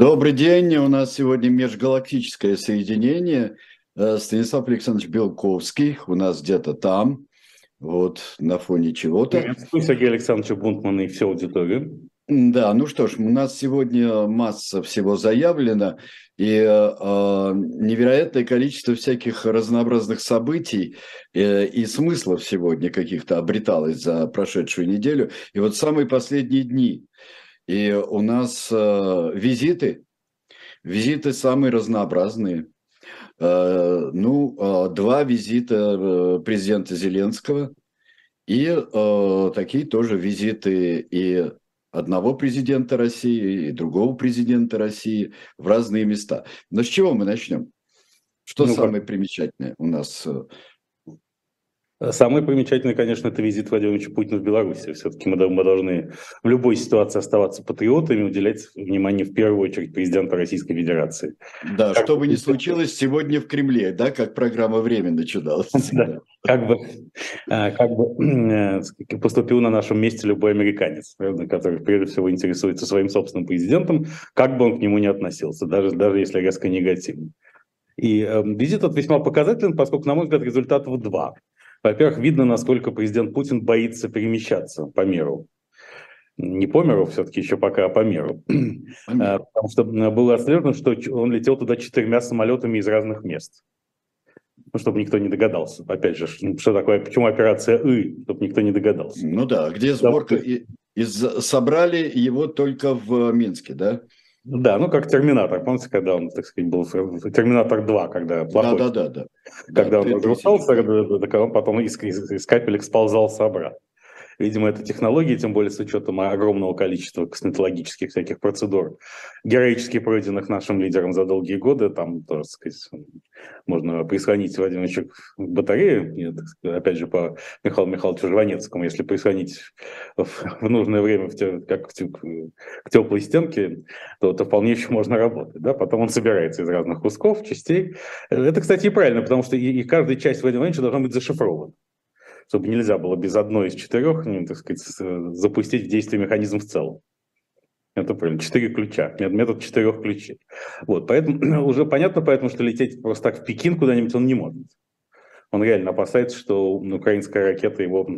Добрый день. У нас сегодня межгалактическое соединение. Э, Станислав Александрович Белковский у нас где-то там, вот на фоне чего-то. Приветствую Сергей Александрович Бунтман и всю аудиторию. Да, ну что ж, у нас сегодня масса всего заявлено, и э, невероятное количество всяких разнообразных событий э, и смыслов сегодня каких-то обреталось за прошедшую неделю. И вот самые последние дни и у нас э, визиты, визиты самые разнообразные. Э, ну, э, два визита э, президента Зеленского и э, такие тоже визиты и одного президента России и другого президента России в разные места. Но с чего мы начнем? Что ну, самое примечательное у нас э, Самое примечательное, конечно, это визит Владимира Путина в Беларуси. Все-таки мы, должны в любой ситуации оставаться патриотами, уделять внимание в первую очередь президенту Российской Федерации. Да, как что бы ни случилось сегодня в Кремле, да, как программа «Время» начиналась. Да, как бы, а, как бы э, поступил на нашем месте любой американец, который прежде всего интересуется своим собственным президентом, как бы он к нему не относился, даже, даже если резко негативно. И э, визит этот весьма показателен, поскольку, на мой взгляд, результатов два – во-первых, видно, насколько президент Путин боится перемещаться по миру. Не по миру все-таки еще пока, а по миру. А, потому что было отслежено, что он летел туда четырьмя самолетами из разных мест. Ну, чтобы никто не догадался. Опять же, что такое, почему операция «И», чтобы никто не догадался. Ну да, где сборка, да. и, собрали его только в Минске, да? Да, ну как Терминатор, помните, когда он, так сказать, был Терминатор 2, когда плохой. Да, да, да, да. Когда да, он разрушался, он потом из, из, из капелек сползался обратно. Видимо, это технологии, тем более с учетом огромного количества косметологических всяких процедур, героически пройденных нашим лидером за долгие годы. Там, так сказать, можно прислонить Владимировича к батарее, опять же, по Михаилу Михайловичу Жванецкому, если прислонить в, нужное время в те, как к теплой стенке, то, то вполне еще можно работать. Да? Потом он собирается из разных кусков, частей. Это, кстати, и правильно, потому что и, и каждая часть Владимира Владимировича должна быть зашифрована чтобы нельзя было без одной из четырех, ну, так сказать, запустить в действие механизм в целом. Это правильно. Четыре ключа. Метод четырех ключей. Вот, поэтому уже понятно, поэтому, что лететь просто так в Пекин куда-нибудь он не может. Он реально опасается, что украинская ракета его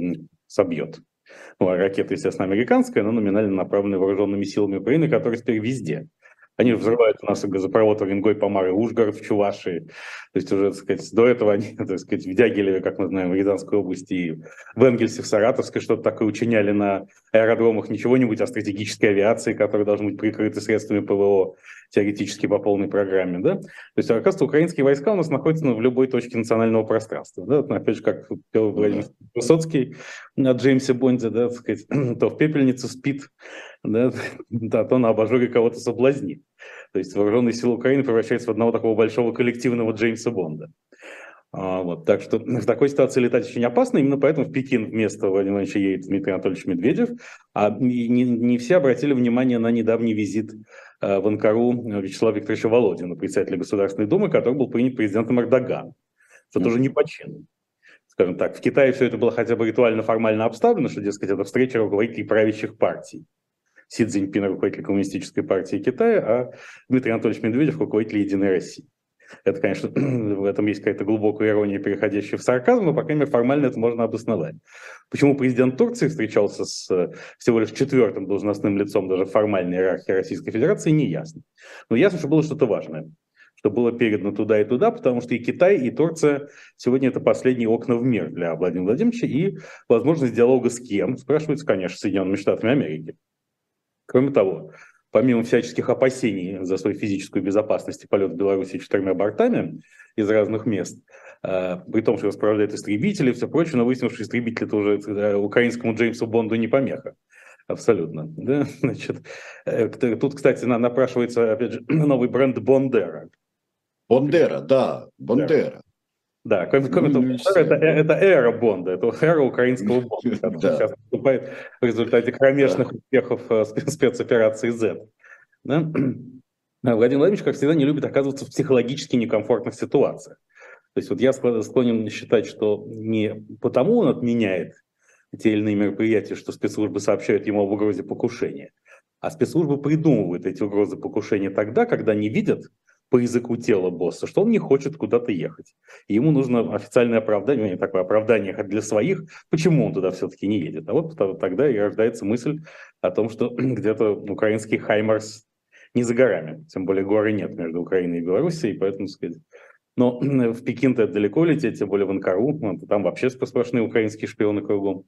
собьет. Ну, а ракета, естественно, американская, но номинально направленная вооруженными силами Украины, которые теперь везде. Они взрывают у нас газопровод Оренгой, Помар и Ужгород в Чувашии. То есть уже, так сказать, до этого они, так сказать, в Дягилеве, как мы знаем, в Рязанской области, и в Энгельсе, в Саратовской что-то такое учиняли на аэродромах не чего-нибудь, а стратегической авиации, которая должна быть прикрыта средствами ПВО теоретически по полной программе. Да? То есть, оказывается, украинские войска у нас находятся ну, в любой точке национального пространства. Да? Опять же, как Владимир Высоцкий на Джеймсе Бонде, да, так сказать, то в пепельнице спит, да, да, то на абажуре кого-то соблазнит. То есть вооруженные силы Украины превращаются в одного такого большого коллективного Джеймса Бонда. А, вот, так что в такой ситуации летать очень опасно, именно поэтому в Пекин вместо Владимира Владимировича едет Дмитрий Анатольевич Медведев. А не, не все обратили внимание на недавний визит э, в Анкару Вячеслава Викторовича Володина, председателя Государственной Думы, который был принят президентом Эрдогана, что тоже не по чину. Скажем так, в Китае все это было хотя бы ритуально-формально обставлено, что, дескать, это встреча руководителей правящих партий. Си Цзиньпин, руководитель Коммунистической партии Китая, а Дмитрий Анатольевич Медведев, руководитель Единой России. Это, конечно, в этом есть какая-то глубокая ирония, переходящая в сарказм, но, по крайней мере, формально это можно обосновать. Почему президент Турции встречался с э, всего лишь четвертым должностным лицом даже формальной иерархии Российской Федерации, не ясно. Но ясно, что было что-то важное что было передано туда и туда, потому что и Китай, и Турция сегодня это последние окна в мир для Владимира Владимировича, и возможность диалога с кем, спрашивается, конечно, Соединенными Штатами Америки. Кроме того, помимо всяческих опасений за свою физическую безопасность и полет в Беларуси четырьмя бортами из разных мест, э, при том, что расправляют истребители и все прочее, но выяснилось, что истребители это уже э, украинскому Джеймсу Бонду не помеха. Абсолютно. Да? Значит, э, тут, кстати, напрашивается, опять же, новый бренд Бондера. Бондера, да, Бондера. Да, кроме, кроме того, ну, это, это эра Бонда, это эра украинского Бонда, который да. сейчас наступает в результате кромешных да. успехов э, спецоперации Z. Да? Владимир Владимирович, как всегда, не любит оказываться в психологически некомфортных ситуациях. То есть вот я склонен считать, что не потому он отменяет те или иные мероприятия, что спецслужбы сообщают ему об угрозе покушения, А спецслужбы придумывают эти угрозы покушения тогда, когда не видят по языку тела босса, что он не хочет куда-то ехать. Ему нужно официальное оправдание, не такое оправдание для своих, почему он туда все-таки не едет. А вот тогда и рождается мысль о том, что где-то украинский Хаймарс не за горами. Тем более горы нет между Украиной и Белоруссией, поэтому, сказать, но в Пекин-то далеко лететь, тем более в Анкару, ну, там вообще сплошные украинские шпионы кругом.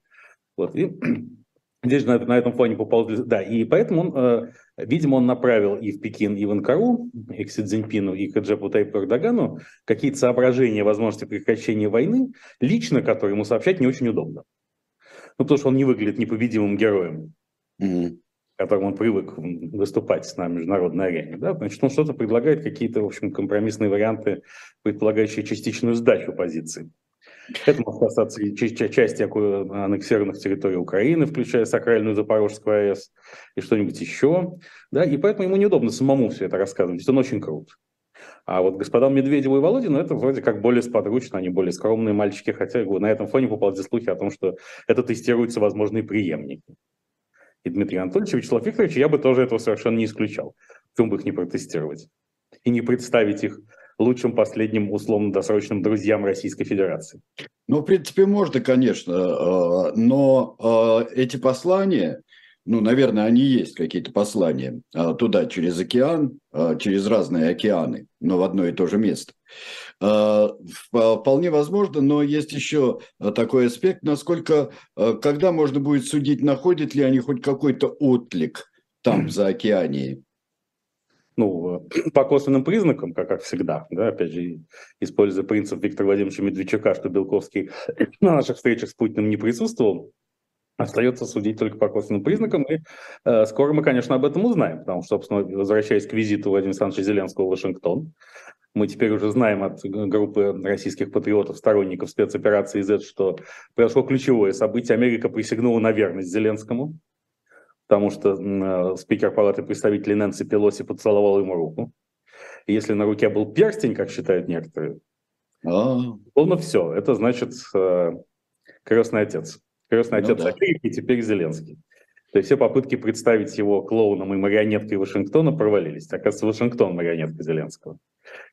Вот. И здесь на, на этом фоне поползли. Да, и поэтому он, э, видимо, он направил и в Пекин, и в Анкару, и к Си Цзиньпину, и к Джепу Тайпу Эрдогану какие-то соображения возможности прекращения войны, лично которые ему сообщать не очень удобно. Ну, потому что он не выглядит непобедимым героем. Mm-hmm которым он привык выступать на международной арене, да, значит, он что-то предлагает, какие-то, в общем, компромиссные варианты, предполагающие частичную сдачу позиции. Это может касаться части аннексированных территорий Украины, включая сакральную Запорожскую АЭС и что-нибудь еще. Да? И поэтому ему неудобно самому все это рассказывать. Он очень крут. А вот господам Медведеву и Володину это вроде как более сподручно, они более скромные мальчики, хотя на этом фоне поползли слухи о том, что это тестируются возможные преемники и Дмитрий Анатольевич, и Вячеслав Викторович, я бы тоже этого совершенно не исключал. Почему бы их не протестировать? И не представить их лучшим последним условно-досрочным друзьям Российской Федерации. Ну, в принципе, можно, конечно, э, но э, эти послания, ну, наверное, они есть, какие-то послания, э, туда через океан, через разные океаны, но в одно и то же место. Вполне возможно, но есть еще такой аспект, насколько, когда можно будет судить, находят ли они хоть какой-то отклик там, за океанией ну, по косвенным признакам, как, как всегда, да, опять же, используя принцип Виктора Владимировича Медведчука, что Белковский на наших встречах с Путиным не присутствовал, остается судить только по косвенным признакам, и э, скоро мы, конечно, об этом узнаем, потому что, собственно, возвращаясь к визиту Владимира Александровича Зеленского в Вашингтон, мы теперь уже знаем от группы российских патриотов, сторонников спецоперации Z, что произошло ключевое событие. Америка присягнула на верность Зеленскому, потому что э, спикер Палаты представителей Нэнси Пелоси поцеловал ему руку. И если на руке был перстень, как считают некоторые, а. то ну все, это значит э, крестный отец. Крестный ну, отец да. Америки, теперь Зеленский. То есть все попытки представить его клоуном и марионеткой Вашингтона провалились. Оказывается, Вашингтон марионетка Зеленского.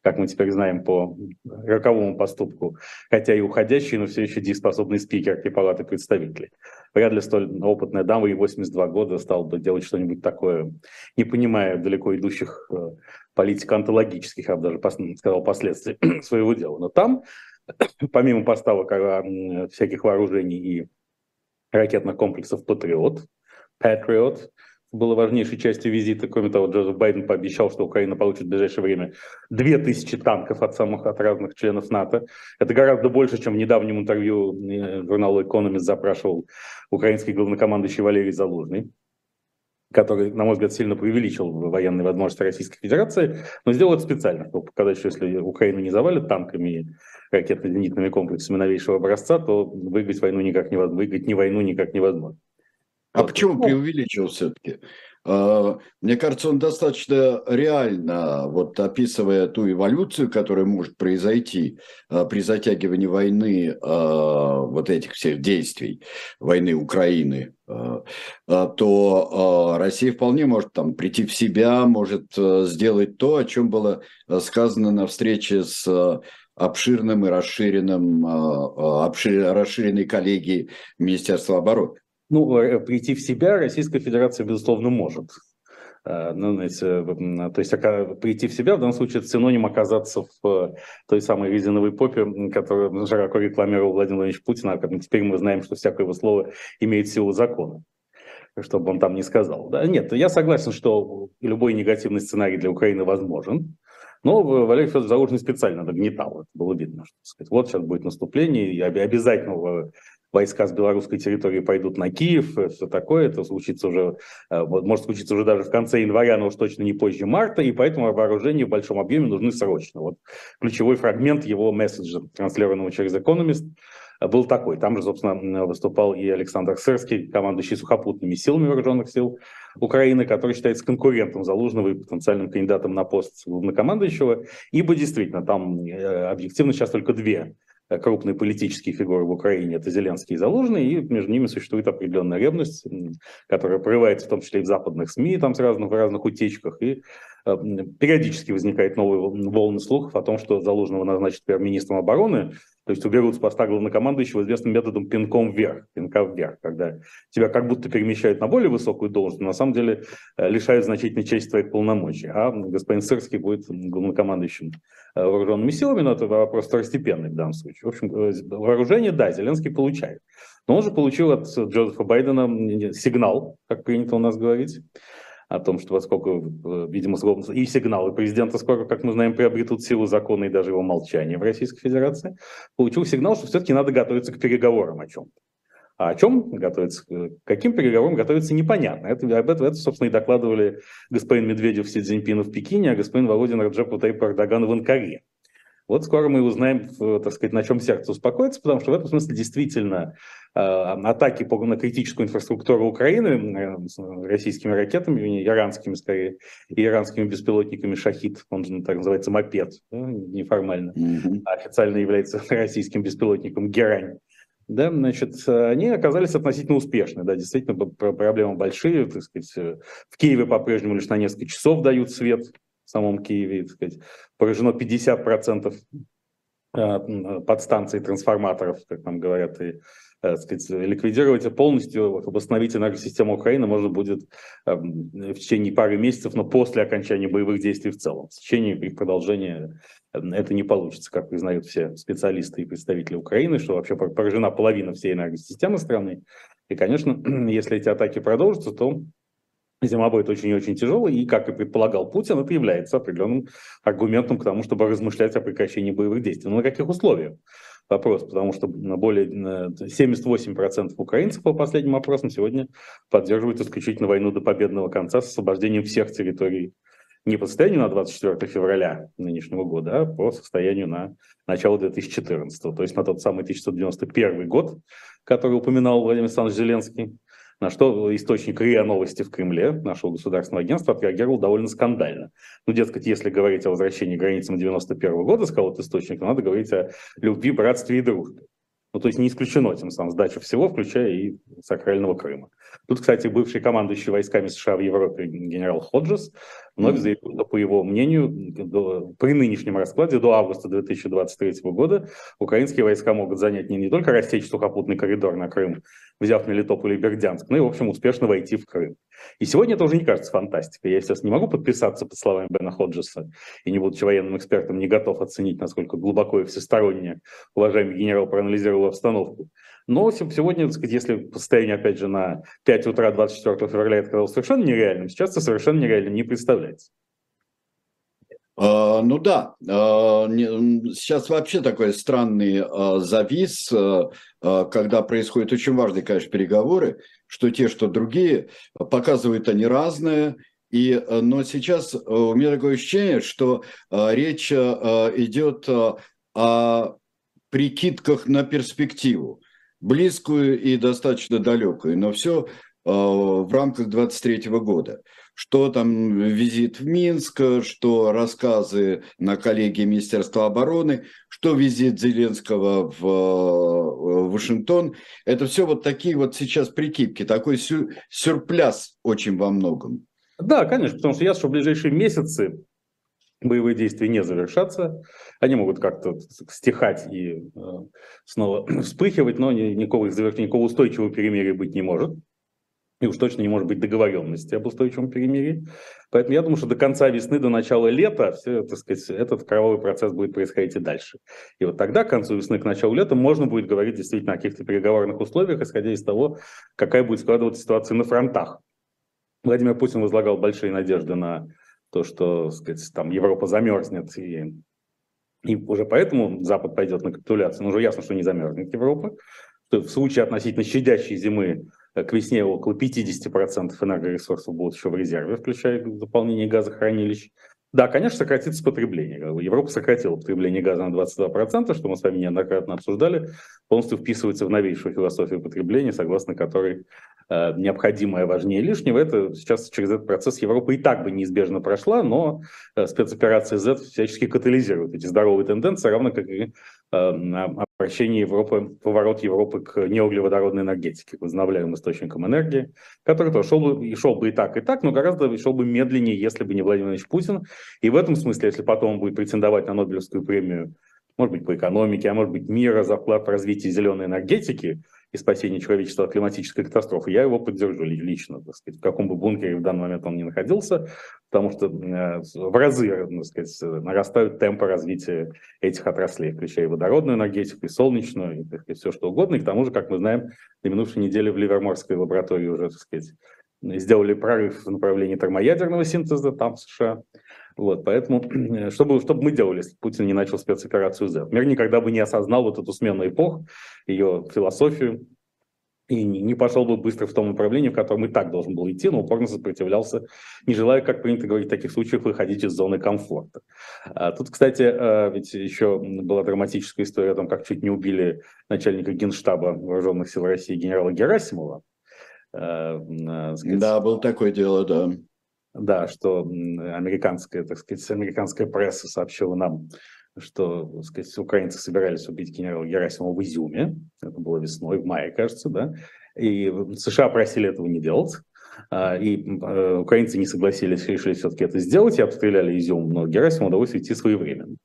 Как мы теперь знаем по роковому поступку. Хотя и уходящий, но все еще дееспособный спикер Палаты представителей. Вряд ли столь опытная дама и 82 года стала бы делать что-нибудь такое, не понимая далеко идущих э, политико-онтологических, я бы даже сказал, последствий своего дела. Но там, помимо поставок э, всяких вооружений и ракетных комплексов «Патриот», Patriot было важнейшей частью визита. Кроме того, Джозеф Байден пообещал, что Украина получит в ближайшее время 2000 танков от самых от разных членов НАТО. Это гораздо больше, чем в недавнем интервью э, журналу Economist запрашивал украинский главнокомандующий Валерий Залужный который, на мой взгляд, сильно преувеличил военные возможности Российской Федерации, но сделал это специально, чтобы показать, что если Украину не завалят танками и ракетно-зенитными комплексами новейшего образца, то выиграть войну никак невозможно, выиграть не войну никак невозможно. А почему ну, преувеличил все-таки? А, мне кажется, он достаточно реально, вот описывая ту эволюцию, которая может произойти а, при затягивании войны, а, вот этих всех действий, войны Украины, то Россия вполне может там прийти в себя, может сделать то, о чем было сказано на встрече с обширным и расширенным, обшир, расширенной коллегией Министерства обороны. Ну, э, прийти в себя Российская Федерация, безусловно, может. Э, ну, знаете, то есть прийти в себя в данном случае это синоним оказаться в э, той самой резиновой попе, которую широко рекламировал Владимир Владимирович Путин, а теперь мы знаем, что всякое его слово имеет силу закона чтобы он там не сказал. Да, нет, я согласен, что любой негативный сценарий для Украины возможен, но Валерий Федорович Залужный специально нагнетал, это было видно, что сказать, вот сейчас будет наступление, и обязательно войска с белорусской территории пойдут на Киев, э, все такое, это случится уже, э, может случиться уже даже в конце января, но уж точно не позже марта, и поэтому вооружения в большом объеме нужны срочно. Вот ключевой фрагмент его месседжа, транслированного через Economist, э, был такой. Там же, собственно, выступал и Александр Сырский, командующий сухопутными силами вооруженных сил Украины, который считается конкурентом Залужного и потенциальным кандидатом на пост главнокомандующего, ибо действительно там объективно сейчас только две крупные политические фигуры в Украине, это Зеленский и Залужный, и между ними существует определенная ревность, которая прорывается в том числе и в западных СМИ, там с разных, в разных утечках, и э, периодически возникает новые волны слухов о том, что Залужного назначат премьер-министром обороны, то есть уберут с поста главнокомандующего известным методом пинком вверх, пинка вверх, когда тебя как будто перемещают на более высокую должность, но на самом деле э, лишают значительной части твоих полномочий. А господин Сырский будет главнокомандующим э, вооруженными силами, но это вопрос второстепенный в данном случае. В общем, э, вооружение, да, Зеленский получает. Но он же получил от Джозефа Байдена сигнал, как принято у нас говорить, о том, что поскольку, э, видимо, и сигналы президента скоро, как мы знаем, приобретут силу закона и даже его молчание в Российской Федерации, получил сигнал, что все-таки надо готовиться к переговорам о чем-то. А о чем готовиться, к каким переговорам готовиться, непонятно. Это, об этом, это, собственно, и докладывали господин Медведев Си Цзиньпину в Пекине, а господин Володин Раджепу Тайп Эрдоган в Анкаре. Вот скоро мы узнаем, так сказать, на чем сердце успокоится, потому что в этом смысле действительно э, атаки по, на критическую инфраструктуру Украины э, российскими ракетами, иранскими скорее, и иранскими беспилотниками «Шахид», он же так называется «Мопед», неформально, mm-hmm. официально является российским беспилотником «Герань». Да, значит, они оказались относительно успешны. Да, действительно, проблемы большие. Так сказать, э, в Киеве по-прежнему лишь на несколько часов дают свет самом Киеве, так сказать, поражено 50% э, подстанций, трансформаторов, как нам говорят, и так сказать, ликвидировать полностью, восстановить энергосистему Украины можно будет эм, в течение пары месяцев, но после окончания боевых действий в целом. В течение их продолжения это не получится, как признают все специалисты и представители Украины, что вообще поражена половина всей энергосистемы страны. И, конечно, если эти атаки продолжатся, то Зима будет очень и очень тяжелой, и, как и предполагал Путин, это является определенным аргументом к тому, чтобы размышлять о прекращении боевых действий. Но на каких условиях? Вопрос, потому что более 78% украинцев по последним опросам сегодня поддерживают исключительно войну до победного конца с освобождением всех территорий не по состоянию на 24 февраля нынешнего года, а по состоянию на начало 2014. То есть на тот самый 1991 год, который упоминал Владимир Александрович Зеленский. На что источник РИА Новости в Кремле, нашего государственного агентства, отреагировал довольно скандально. Ну, дескать, если говорить о возвращении границам 91 года, сказал этот источник, то надо говорить о любви, братстве и дружбе. Ну, то есть не исключено тем самым сдача всего, включая и сакрального Крыма. Тут, кстати, бывший командующий войсками США в Европе генерал Ходжес вновь заявил, что, по его мнению, до, при нынешнем раскладе до августа 2023 года украинские войска могут занять не, не только рассечь сухопутный коридор на Крым, взяв Мелитополь и Бердянск, но и, в общем, успешно войти в Крым. И сегодня это уже не кажется фантастикой. Я сейчас не могу подписаться под словами Бена Ходжеса и, не будучи военным экспертом, не готов оценить, насколько глубоко и всесторонне уважаемый генерал проанализировал обстановку. Но сегодня, так сказать, если состояние, опять же, на 5 утра 24 февраля это казалось совершенно нереальным, сейчас это совершенно нереальным не представляется. Uh, ну да, uh, сейчас вообще такой странный uh, завис, когда происходят очень важные, конечно, переговоры, что те, что другие, показывают они разное, и, но сейчас у меня такое ощущение, что речь идет о прикидках на перспективу близкую и достаточно далекую, но все э, в рамках 23 года. Что там визит в Минск, что рассказы на коллегии Министерства обороны, что визит Зеленского в э, Вашингтон. Это все вот такие вот сейчас прикидки, такой сюр, сюрпляс очень во многом. Да, конечно, потому что я, что в ближайшие месяцы боевые действия не завершатся. Они могут как-то стихать и э, снова вспыхивать, но никакого, никакого устойчивого перемирия быть не может. И уж точно не может быть договоренности об устойчивом перемирии. Поэтому я думаю, что до конца весны, до начала лета все, так сказать, этот кровавый процесс будет происходить и дальше. И вот тогда, к концу весны, к началу лета, можно будет говорить действительно о каких-то переговорных условиях, исходя из того, какая будет складываться ситуация на фронтах. Владимир Путин возлагал большие надежды на то, что сказать, там Европа замерзнет, и, и уже поэтому Запад пойдет на капитуляцию. Но уже ясно, что не замерзнет Европа. Что в случае относительно щадящей зимы э, к весне около 50% энергоресурсов будут еще в резерве, включая заполнение газохранилищ. Да, конечно, сократится потребление. Европа сократила потребление газа на 22%, что мы с вами неоднократно обсуждали, полностью вписывается в новейшую философию потребления, согласно которой э, необходимое важнее лишнего. Это сейчас через этот процесс Европа и так бы неизбежно прошла, но э, спецоперация Z всячески катализирует эти здоровые тенденции, равно как и э, вращение Европы, поворот Европы к неуглеводородной энергетике, к возобновляемым источникам энергии, который тоже шел бы, и шел бы и так, и так, но гораздо шел бы медленнее, если бы не Владимир Владимирович Путин. И в этом смысле, если потом он будет претендовать на Нобелевскую премию, может быть, по экономике, а может быть, мира за вклад в развитие зеленой энергетики, и спасения человечества от климатической катастрофы, я его поддержу лично, так сказать, в каком бы бункере в данный момент он ни находился, потому что э, в разы, так сказать, нарастают темпы развития этих отраслей, включая и водородную энергетику, и солнечную, и, так сказать, все что угодно. И к тому же, как мы знаем, на минувшей неделе в Ливерморской лаборатории уже, так сказать, сделали прорыв в направлении термоядерного синтеза там, в США. Вот, поэтому, чтобы, чтобы мы делали, если Путин не начал спецоперацию Z? Мир никогда бы не осознал вот эту смену эпох, ее философию, и не пошел бы быстро в том направлении, в котором и так должен был идти, но упорно сопротивлялся, не желая, как принято говорить в таких случаях, выходить из зоны комфорта. А тут, кстати, а, ведь еще была драматическая история о том, как чуть не убили начальника генштаба Вооруженных сил России генерала Герасимова. А, сказать, да, было такое дело, да. Да, что американская, так сказать, американская пресса сообщила нам, что, так сказать, украинцы собирались убить генерала Герасимова в Изюме. Это было весной, в мае, кажется, да. И США просили этого не делать. А, и э, украинцы не согласились, решили все-таки это сделать, и обстреляли Изюм, но Герасиму удалось уйти своевременно.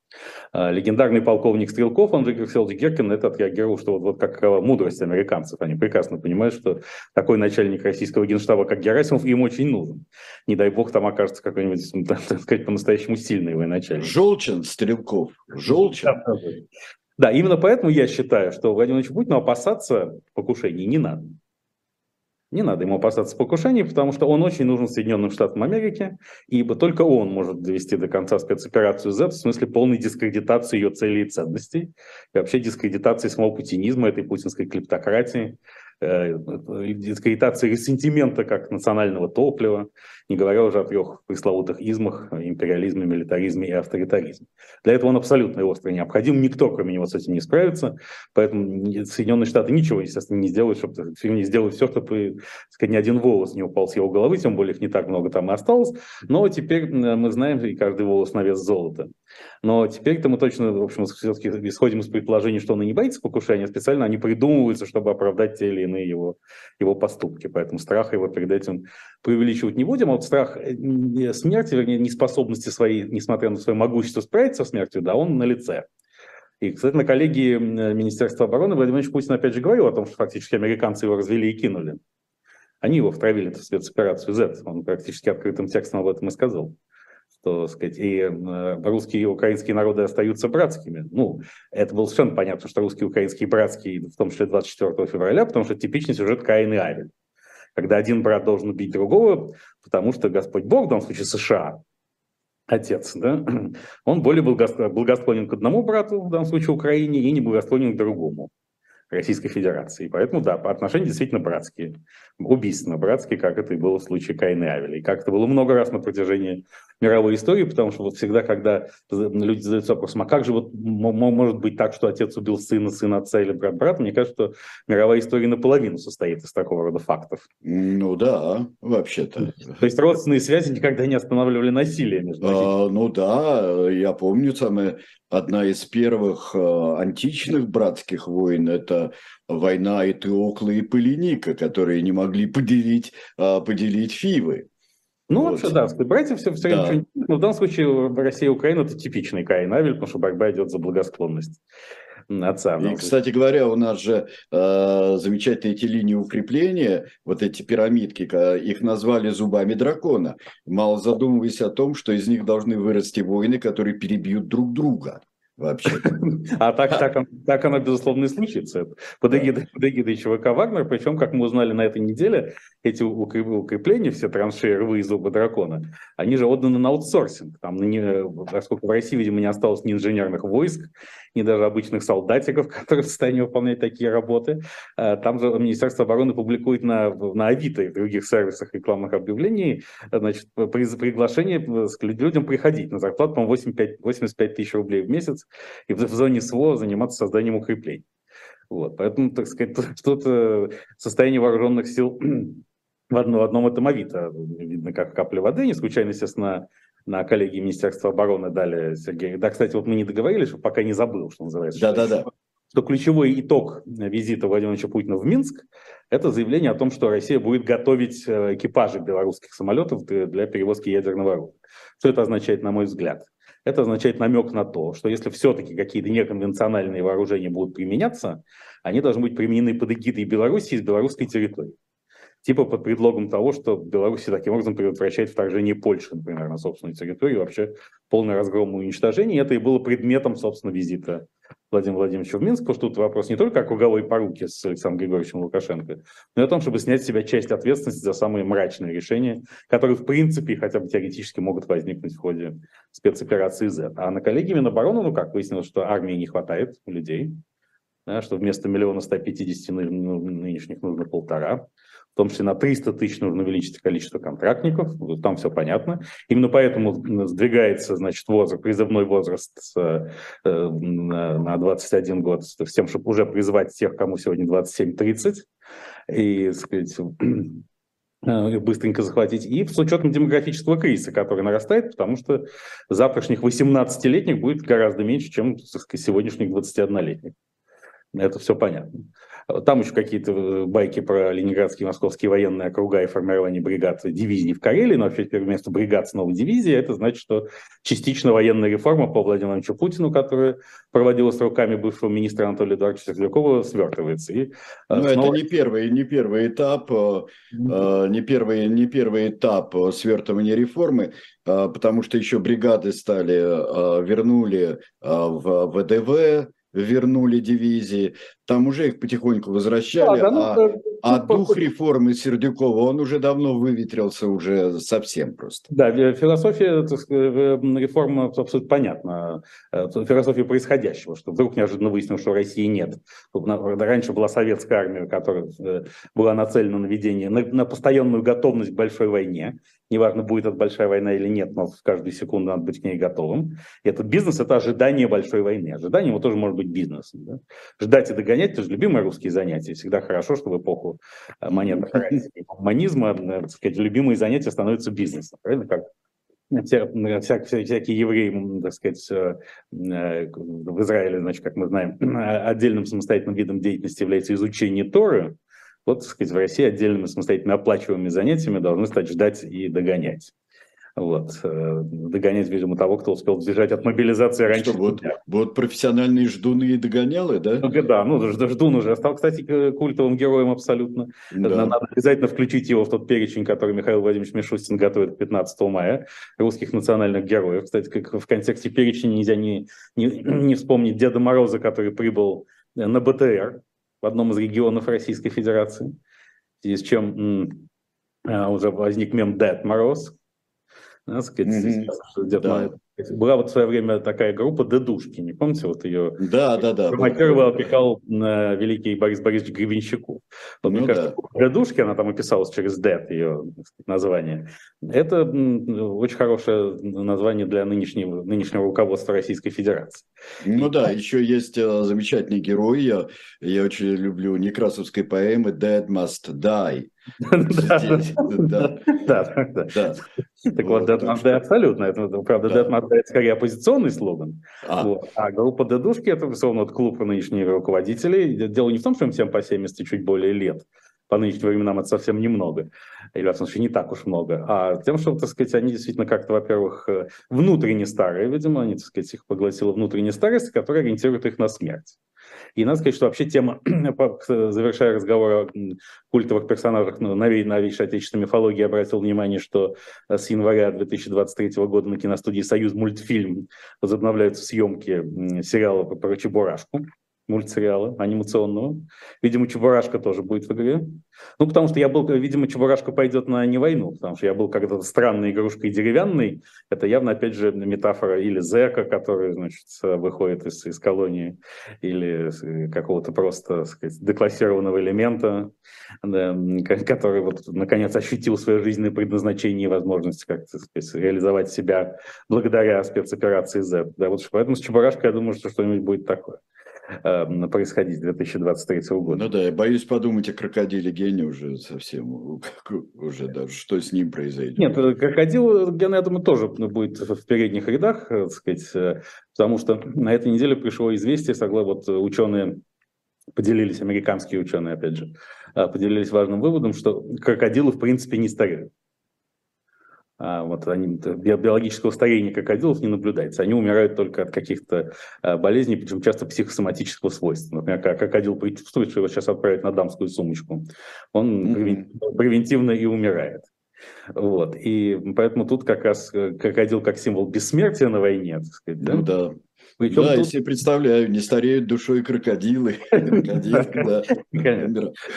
А, легендарный полковник Стрелков, Андрей Герселович Геркин, это отреагировал, что вот, вот какова мудрость американцев. Они прекрасно понимают, что такой начальник российского генштаба, как Герасимов, им очень нужен. Не дай бог там окажется какой-нибудь, так сказать, по-настоящему сильный военачальник. Желчен Стрелков, Желчен. Да, да, именно поэтому я считаю, что Владимир Владимирович Путину опасаться покушений не надо. Не надо ему опасаться покушений, потому что он очень нужен Соединенным Штатам Америки, ибо только он может довести до конца спецоперацию Z, в смысле полной дискредитации ее целей и ценностей, и вообще дискредитации самого путинизма, этой путинской клептократии, дискредитации ресентимента как национального топлива, не говоря уже о трех пресловутых измах, империализме, милитаризме и авторитаризме. Для этого он абсолютно остро необходим, никто кроме него с этим не справится, поэтому Соединенные Штаты ничего, естественно, не сделают, чтобы не сделают все, чтобы сказать, ни один волос не упал с его головы, тем более их не так много там и осталось, но теперь мы знаем, и каждый волос на вес золота. Но теперь-то мы точно, в общем, все-таки исходим из предположения, что он и не боится покушения, специально они придумываются, чтобы оправдать те или иные его, его поступки. Поэтому страха его перед этим преувеличивать не будем, а вот страх э, смерти, вернее, неспособности своей, несмотря на свое могущество справиться со смертью, да, он на лице. И, кстати, на коллегии Министерства обороны Владимир Ильич Путин опять же говорил о том, что фактически американцы его развели и кинули. Они его втравили в спецоперацию Z. Он практически открытым текстом об этом и сказал что, сказать, и э, русские и украинские народы остаются братскими. Ну, это было совершенно понятно, что русские и украинские братские, в том числе 24 февраля, потому что типичный сюжет Каин и Авель. Когда один брат должен убить другого, потому что Господь Бог, в данном случае США, отец, да, он более благосклонен к одному брату, в данном случае Украине, и не благосклонен к другому. Российской Федерации. Поэтому, да, отношения действительно братские, убийственно братские, как это и было в случае Каина и Авеля. И как это было много раз на протяжении мировой истории, потому что вот всегда, когда люди задаются вопросом, а как же вот может быть так, что отец убил сына, сына отца или брат брата, мне кажется, что мировая история наполовину состоит из такого рода фактов. Ну да, вообще-то. То есть родственные связи никогда не останавливали насилие между а, Ну да, я помню самое одна из первых э, античных братских войн – это война Этиокла и Полиника, которые не могли поделить, а, поделить Фивы. Ну, вот. вообще, да, братья все, все да. время... Но в данном случае Россия и Украина – это типичный Каин Авель, потому что борьба идет за благосклонность отца. И, кстати говоря, у нас же э, замечательные эти линии укрепления, вот эти пирамидки, их назвали зубами дракона, мало задумываясь о том, что из них должны вырасти воины, которые перебьют друг друга вообще. А так, так, так оно, безусловно, и случится. Под эгидой, под эгидой ЧВК «Вагнер», причем, как мы узнали на этой неделе, эти укрепления, все траншеи, рвы и зубы дракона, они же отданы на аутсорсинг. Там, поскольку в России, видимо, не осталось ни инженерных войск, ни даже обычных солдатиков, которые в состоянии выполнять такие работы. А, там же Министерство обороны публикует на, на Авито и других сервисах рекламных объявлений значит, приглашение людям приходить на зарплату, по 85, 85 тысяч рублей в месяц и в, зоне СВО заниматься созданием укреплений. Вот, поэтому, так сказать, что-то состояние вооруженных сил в одном, в одном этом Авито видно как капля воды. Не случайно, естественно, на коллегии Министерства обороны дали Сергей. Да, кстати, вот мы не договорились, что пока не забыл, что называется. Да-да-да. что ключевой итог визита Владимира Путина в Минск – это заявление о том, что Россия будет готовить э, экипажи белорусских самолетов для перевозки ядерного оружия. Что это означает, на мой взгляд? Это означает намек на то, что если все-таки какие-то неконвенциональные вооружения будут применяться, они должны быть применены под эгидой Беларуси с белорусской территории типа под предлогом того, что Беларусь таким образом предотвращает вторжение Польши, например, на собственную территорию, вообще полный разгром и уничтожение. Это и было предметом, собственно, визита Владимира Владимировича в Минск, потому что тут вопрос не только о круговой поруке с Александром Григорьевичем Лукашенко, но и о том, чтобы снять с себя часть ответственности за самые мрачные решения, которые, в принципе, хотя бы теоретически могут возникнуть в ходе спецоперации Z. А на коллегии Минобороны, ну как, выяснилось, что армии не хватает людей, да, что вместо миллиона 150 нынешних нужно полтора в том числе на 300 тысяч нужно увеличить количество контрактников, там все понятно. Именно поэтому сдвигается, значит, возраст, призывной возраст э, на 21 год с тем, чтобы уже призывать тех, кому сегодня 27-30, и, сказать, э, быстренько захватить, и с учетом демографического кризиса, который нарастает, потому что завтрашних 18-летних будет гораздо меньше, чем сказать, сегодняшних 21-летних. Это все понятно. Там еще какие-то э, байки про ленинградские московские военные округа и формирование бригад дивизий в Карелии, но вообще теперь вместо бригад снова дивизии, это значит, что частично военная реформа по Владимиру Владимировичу Путину, которая проводилась руками бывшего министра Анатолия Эдуардовича Сердюкова, свертывается. И, э, но снова... это не первый, не первый этап, mm-hmm. не, первый, не первый этап свертывания реформы, потому что еще бригады стали, вернули в ВДВ, вернули дивизии, там уже их потихоньку возвращали, да, да, а, ну, а дух реформы Сердюкова, он уже давно выветрился уже совсем просто. Да, философия реформы абсолютно понятна, э, философия происходящего, что вдруг неожиданно выяснилось, что России нет. Раньше была советская армия, которая э, была нацелена на ведение, на, на постоянную готовность к большой войне, неважно, будет это большая война или нет, но в каждую секунду надо быть к ней готовым. И этот бизнес – это ожидание большой войны. Ожидание его тоже может быть бизнесом. Да? Ждать и догонять – это же любимые русские занятия. Всегда хорошо, что в эпоху э, монетных гуманизма, э, так сказать, любимые занятия становятся бизнесом. Правильно? Как вся, вся, вся, всякие евреи, так сказать, э, в Израиле, значит, как мы знаем, отдельным самостоятельным видом деятельности является изучение Торы, вот, так сказать, в России отдельными самостоятельно оплачиваемыми занятиями должны стать ждать и догонять. Вот. Э, догонять, видимо, того, кто успел сбежать от мобилизации раньше. Что, вот, вот профессиональные ждуны и догонялы, да? Ну, да, ну, ждун уже стал, кстати, культовым героем абсолютно. Да. Надо обязательно включить его в тот перечень, который Михаил Владимирович Мишустин готовит 15 мая, русских национальных героев. Кстати, как в контексте перечня нельзя не, не, не вспомнить Деда Мороза, который прибыл на БТР, в одном из регионов Российской Федерации, в связи с чем а, уже возник мем «Дед Мороз». Да, сказать, mm-hmm. да. Была вот в свое время такая группа «Дедушки», не помните, вот ее? Да, да, да. Первого опекал на великий Борис Борисович Гребенщиков. Вот, ну, мне кажется, да. «Дедушки», она там описалась через «Дед», ее название. Это очень хорошее название для нынешнего, нынешнего руководства Российской Федерации. Ну да, еще есть э, замечательный герой, я, я очень люблю некрасовской поэмы «Dead must die». Да, да, да. Так вот, Dead Must Die абсолютно. Правда, Dead Must Die скорее оппозиционный слоган. А, а группа Дедушки – это, безусловно, вот клуб нынешних руководителей. Дело не в том, что им всем по 70 и чуть более лет. По нынешним временам это совсем немного. Или, в смысле, не так уж много. А тем, что, так сказать, они действительно как-то, во-первых, э, внутренне старые, видимо, они, так сказать, их поглотила внутренняя старость, которая ориентирует их на смерть. И надо сказать, что вообще тема, завершая разговор о культовых персонажах ну, новейшей отечественной мифологии, обратил внимание, что э, с января 2023 года на киностудии «Союз мультфильм» возобновляются съемки сериала про Чебурашку мультсериала анимационного. Видимо, Чебурашка тоже будет в игре. Ну, потому что я был, видимо, Чебурашка пойдет на не войну, потому что я был когда-то странной игрушкой деревянной. Это явно, опять же, метафора или зэка, который, значит, выходит из, из колонии, или какого-то просто, так сказать, деклассированного элемента, да, который вот, наконец, ощутил свое жизненное предназначение и возможность как-то сказать, реализовать себя благодаря спецоперации Z. Да, вот, поэтому с Чебурашкой, я думаю, что что-нибудь будет такое. Э, происходить 2023 года. Ну да, я боюсь подумать о крокодиле Гене уже совсем, уже даже, что с ним произойдет. Нет, э, крокодил Гена, я думаю, тоже будет в передних рядах, так сказать, потому что на этой неделе пришло известие, согласно вот ученые поделились, американские ученые, опять же, поделились важным выводом, что крокодилы в принципе не стареют. А, вот они, биологического старения крокодилов не наблюдается. Они умирают только от каких-то а, болезней, причем часто психосоматического свойства. Например, когда крокодил предчувствует, что его сейчас отправят на дамскую сумочку, он mm-hmm. превентивно и умирает. Вот. И поэтому тут как раз э, крокодил как символ бессмертия на войне, так сказать, да? Ну да. Причем да, тут... я себе представляю, не стареют душой крокодилы.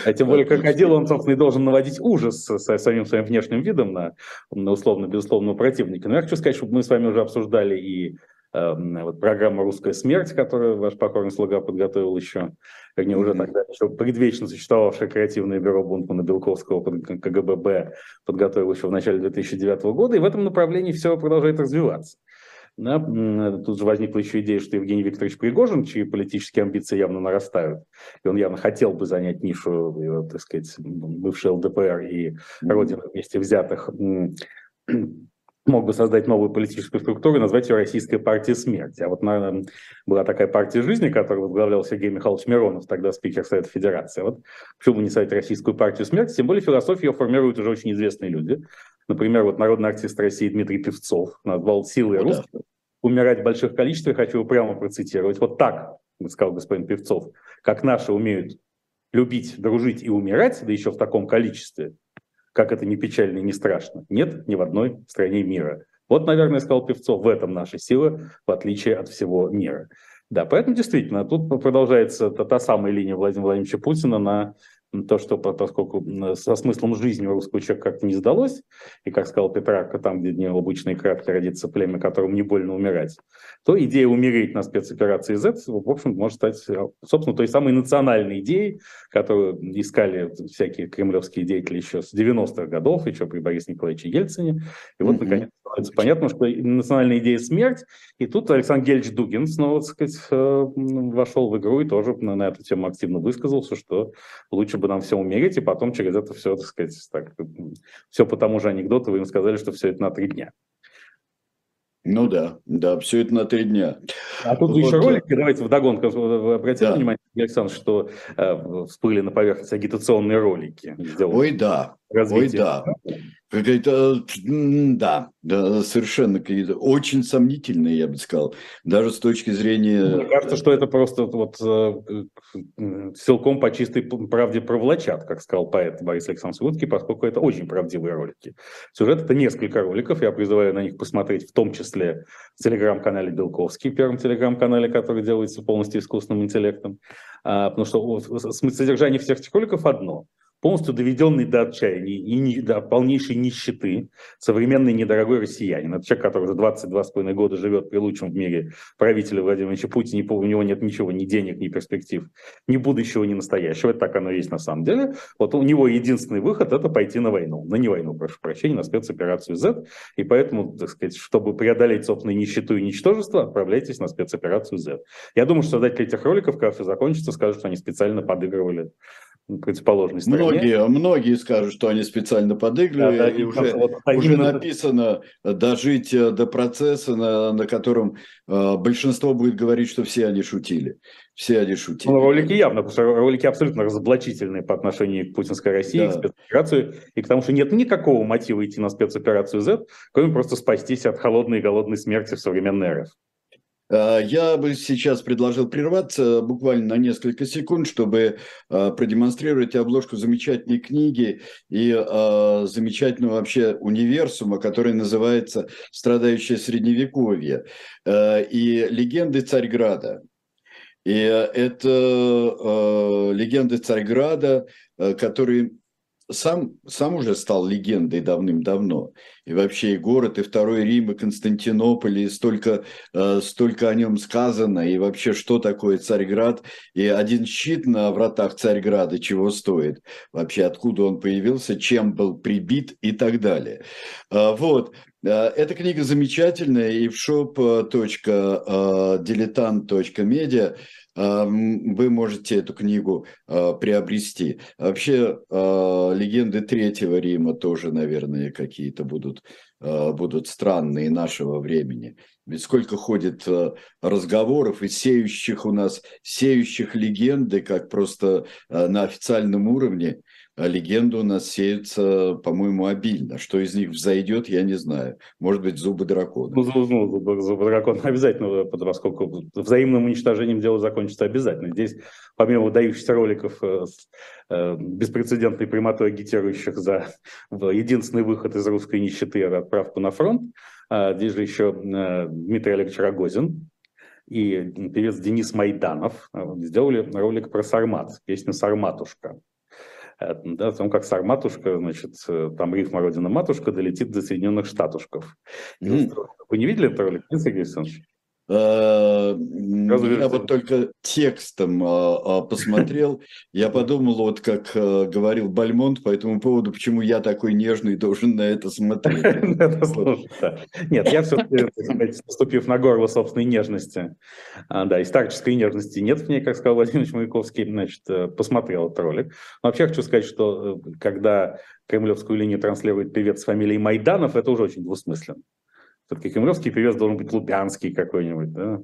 А тем более крокодил, он, собственно, и должен наводить ужас со самим своим внешним видом на, на условно, безусловного противника. Но я хочу сказать, что мы с вами уже обсуждали и э, вот программу «Русская смерть», которую ваш покорный слуга подготовил еще, вернее, уже тогда еще предвечно существовавшее креативное бюро Бунтмана Белковского КГББ подготовил еще в начале 2009 года, и в этом направлении все продолжает развиваться. Да, тут же возникла еще идея, что Евгений Викторович Пригожин, чьи политические амбиции явно нарастают, и он явно хотел бы занять нишу, так сказать, бывший ЛДПР и Родина вместе взятых, мог бы создать новую политическую структуру и назвать ее Российская партия смерти. А вот наверное, была такая партия жизни, которую возглавлял Сергей Михайлович Миронов, тогда спикер Совета Федерации. Вот почему бы не создать Российскую партию смерти? Тем более философию ее формируют уже очень известные люди. Например, вот народный артист России Дмитрий Певцов назвал силой ну, русских умирать в больших количествах, хочу прямо процитировать. Вот так, сказал господин Певцов, как наши умеют любить, дружить и умирать, да еще в таком количестве, как это не печально и не страшно, нет ни в одной стране мира. Вот, наверное, сказал Певцов, в этом наша сила, в отличие от всего мира. Да, поэтому действительно, тут продолжается та, та самая линия Владимира Владимировича Путина на то, что поскольку со смыслом жизни у русского человека как-то не сдалось, и, как сказал Петрарка, там, где дни обычные кратки родится племя, которому не больно умирать, то идея умереть на спецоперации Z, в общем, может стать, собственно, той самой национальной идеей, которую искали всякие кремлевские деятели еще с 90-х годов, еще при Борисе Николаевиче Ельцине. И вот, mm-hmm. наконец, становится понятно, что национальная идея смерть, и тут Александр Гельевич Дугин снова, так сказать, э, вошел в игру и тоже на эту тему активно высказался, что лучше бы нам все умереть, и потом через это все, так сказать, так, все по тому же анекдоту, вы им сказали, что все это на три дня. Ну да, да, все это на три дня. А тут вот. еще ролики, давайте вдогонку обратите да. внимание, Александр, что э, всплыли на поверхность агитационные ролики. Ой, да, ой, да. Какая-то, да, да, совершенно какие-то очень сомнительные, я бы сказал, даже с точки зрения... Мне кажется, что это просто вот э, силком по чистой правде провлачат, как сказал поэт Борис Александрович Слуцкий, поскольку это очень правдивые ролики. Сюжет – это несколько роликов, я призываю на них посмотреть, в том числе в телеграм-канале Белковский, первом телеграм-канале, который делается полностью искусственным интеллектом, а, потому что содержание всех этих роликов одно – полностью доведенный до отчаяния и не, до полнейшей нищеты, современный недорогой россиянин. Это человек, который уже 22,5 года живет при лучшем в мире правителе Владимира Ильича Путина, у него нет ничего, ни денег, ни перспектив, ни будущего, ни настоящего. Это так оно есть на самом деле. Вот у него единственный выход – это пойти на войну. На не войну, прошу прощения, на спецоперацию Z. И поэтому, так сказать, чтобы преодолеть собственную нищету и ничтожество, отправляйтесь на спецоперацию Z. Я думаю, что создатели этих роликов, когда все закончится, скажут, что они специально подыгрывали противоположной стороне. Многие, многие скажут, что они специально подыгрывали, да, да, и уже, вот, уже именно... написано дожить э, до процесса, на, на котором э, большинство будет говорить, что все они шутили. Все они шутили. Ну, ролики явно, потому что ролики абсолютно разоблачительные по отношению к путинской России, да. к спецоперации, и к тому, что нет никакого мотива идти на спецоперацию Z, кроме просто спастись от холодной и голодной смерти в современной РФ. А, я бы сейчас предложил прерваться буквально на несколько секунд, чтобы а, продемонстрировать обложку замечательной книги и а, замечательного вообще универсума, который называется «Страдающее средневековье» и «Легенды Царьграда». И это легенды Царьграда, которые сам, сам уже стал легендой давным-давно. И вообще и город, и Второй Рим, и Константинополь, и столько, э, столько о нем сказано, и вообще что такое Царьград, и один щит на вратах Царьграда чего стоит, вообще откуда он появился, чем был прибит и так далее. Э, вот, э, эта книга замечательная, и в shop.diletant.media вы можете эту книгу приобрести. Вообще, легенды Третьего Рима тоже, наверное, какие-то будут, будут странные нашего времени. Ведь сколько ходит разговоров и сеющих у нас, сеющих легенды, как просто на официальном уровне, легенды у нас сеются, по-моему, обильно. Что из них взойдет, я не знаю. Может быть, зубы дракона. Ну, ну зубы, зубы дракона обязательно, поскольку взаимным уничтожением дело закончится обязательно. Здесь, помимо выдающихся роликов э, с э, беспрецедентной прямотой агитирующих за единственный выход из русской нищеты – отправку на фронт, а здесь же еще э, Дмитрий Олегович Рогозин, и певец Денис Майданов сделали ролик про Сармат, песню «Сарматушка». Да, о том, как Сарматушка, значит, э, там рифма «Родина матушка» долетит до Соединенных Штатушков. Mm. Вы не видели этот ролик, Сергей Александрович? Э, я вот только текстом а, а, посмотрел, я подумал, вот как говорил Бальмонт по этому поводу, почему я такой нежный должен на это смотреть. Нет, я все-таки, наступив на горло собственной нежности, а, да, и старческой нежности нет в ней, как сказал Владимир Маяковский, значит, э, посмотрел этот ролик. Вообще хочу сказать, что э, когда кремлевскую линию транслирует певец с фамилией Майданов, это уже очень двусмысленно. Все-таки кремлевский певец должен быть Лубянский какой-нибудь, да?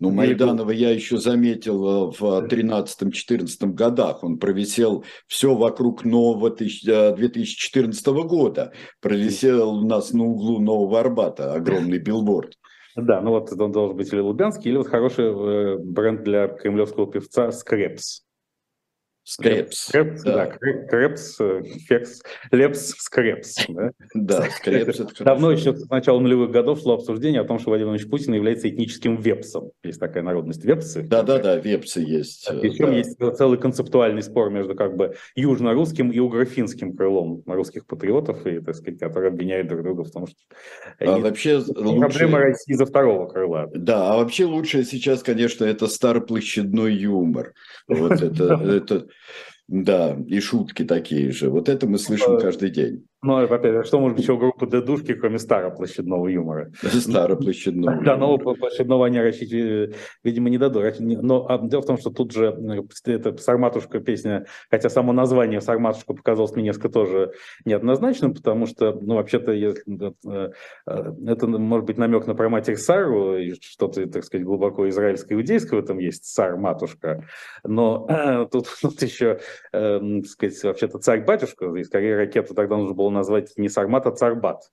Ну, Майданова я еще заметил э, в 13-14 годах. Он провисел все вокруг нового 2014 э, года. Провисел у нас на углу Нового Арбата огромный билборд. Да, ну вот он должен быть или Лубянский, или вот хороший э, бренд для кремлевского певца «Скрепс». Скрепс. Скрепс, да. да. Крепс, Фекс, Лепс, Скрепс. Да, да Скрепс. Это Давно еще с начала нулевых годов шло обсуждение о том, что Владимир Владимирович Путин является этническим вепсом. Есть такая народность вепсы. Да-да-да, вепсы есть. Причем да. есть целый концептуальный спор между как бы южно-русским и угрофинским крылом русских патриотов, и, так сказать, которые обвиняют друг друга в том, что... А вообще лучше... Проблема России за второго крыла. Да, а вообще лучшее сейчас, конечно, это староплощадной юмор. Вот это да, и шутки такие же. Вот это мы слышим каждый день. Ну, во-первых, что может быть у группы дедушки, кроме староплощадного юмора? Староплощадного. Да, нового площадного они рассчитывать, видимо, не дадут. Но а, дело в том, что тут же э, эта «Сарматушка» песня, хотя само название «Сарматушка» показалось мне несколько тоже неоднозначным, потому что, ну, вообще-то, э, э, это может быть намек на проматерь Сару, что-то, так сказать, глубоко израильское иудейское в этом есть, Сар-матушка. Но тут, тут еще, так сказать, вообще-то царь-батюшка, и скорее ракету тогда нужно было назвать не Сармат, а Царбат.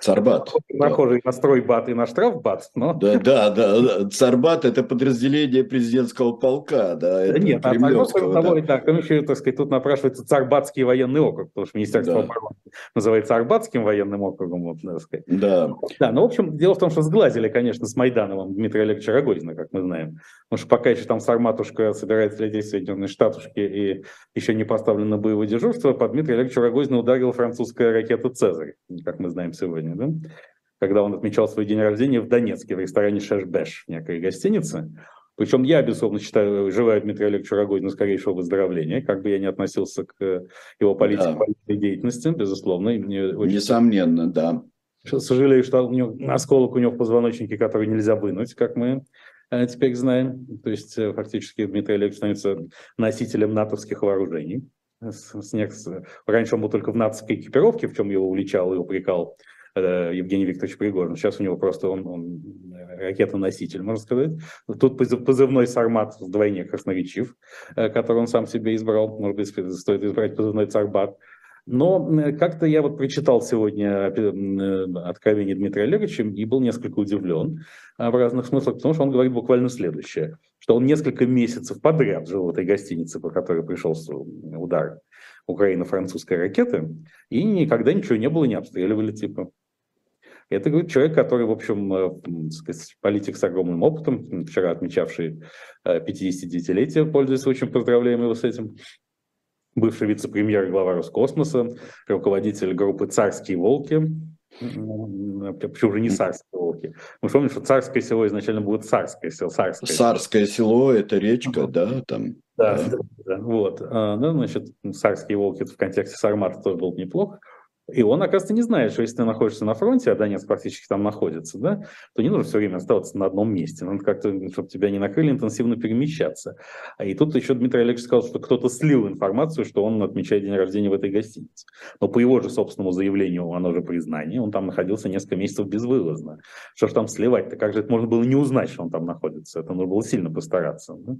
Царбат. Похожий да. на стройбат и на штрафбат. Но... Да, да, да. Царбат – это подразделение президентского полка. Да, это Нет, а того, да. там еще, так сказать, тут напрашивается Царбатский военный округ, потому что Министерство да. обороны называется Арбатским военным округом. Вот, так сказать. Да. Да, ну, в общем, дело в том, что сглазили, конечно, с Майдановым Дмитрия Олеговича Рогозина, как мы знаем. Потому что пока еще там Сарматушка собирается лететь в Соединенные Штатушки и еще не поставлено боевое дежурство, по Дмитрию Олеговичу Рогозину ударила французская ракета «Цезарь», как мы знаем сегодня сегодня, да? когда он отмечал свой день рождения в Донецке, в ресторане «Шешбеш», в некой гостинице. Причем я, безусловно, считаю, желаю Дмитрию Олеговичу Рогозину скорейшего выздоровления, как бы я ни относился к его политике, да. деятельности, безусловно. Мне очень Несомненно, да. Сожалею, что у него осколок у него в позвоночнике, который нельзя вынуть, как мы э, теперь знаем. То есть э, фактически Дмитрий Олегович становится носителем натовских вооружений. Раньше он был только в натовской экипировке, в чем его уличал и упрекал Э, Евгений Викторович Пригожин. Сейчас у него просто он, он э, ракетоноситель, можно сказать. Тут позывной Сармат вдвойне красноречив, э, который он сам себе избрал. Может быть, стоит избрать позывной Царбат. Но как-то я вот прочитал сегодня откровение Дмитрия Олеговича и был несколько удивлен в разных смыслах, потому что он говорит буквально следующее, что он несколько месяцев подряд жил в этой гостинице, по которой пришелся удар Украины-французской ракеты, и никогда ничего не было, не обстреливали типа. Это говорит человек, который, в общем, э, политик с огромным опытом, вчера отмечавший 59-летие, э, пользуясь случаем, поздравляем его с этим, бывший вице-премьер и глава Роскосмоса, руководитель группы «Царские волки», Почему же не царские волки? Мы помним, что царское село изначально будет царское село. Царское, царское село – это речка, да, там. Да, да. да вот. А, ну, значит, царские волки в контексте Сармата тоже был неплох. И он, оказывается, не знает, что если ты находишься на фронте, а Донецк практически там находится, да, то не нужно все время оставаться на одном месте. Надо как-то, чтобы тебя не накрыли, интенсивно перемещаться. А и тут еще Дмитрий Олегович сказал, что кто-то слил информацию, что он отмечает день рождения в этой гостинице. Но по его же собственному заявлению, оно же признание, он там находился несколько месяцев безвылазно. Что ж там сливать-то? Как же это можно было не узнать, что он там находится? Это нужно было сильно постараться. Да?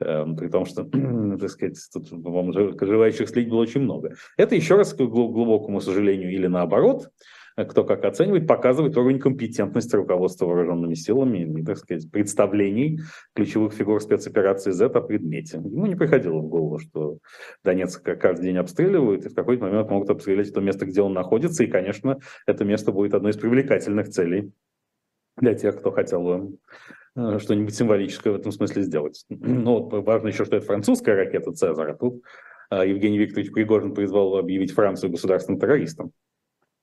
Эм, при том, что, так сказать, тут, по-моему, желающих слить было очень много. Это еще раз к глубокому сожалению сожалению, или наоборот, кто как оценивает, показывает уровень компетентности руководства вооруженными силами и, так сказать, представлений ключевых фигур спецоперации Z о предмете. Ему не приходило в голову, что Донецк каждый день обстреливают, и в какой-то момент могут обстрелять то место, где он находится, и, конечно, это место будет одной из привлекательных целей для тех, кто хотел э, что-нибудь символическое в этом смысле сделать. Но важно еще, что это французская ракета «Цезарь», а тут Евгений Викторович Пригожин призвал объявить Францию государственным террористом.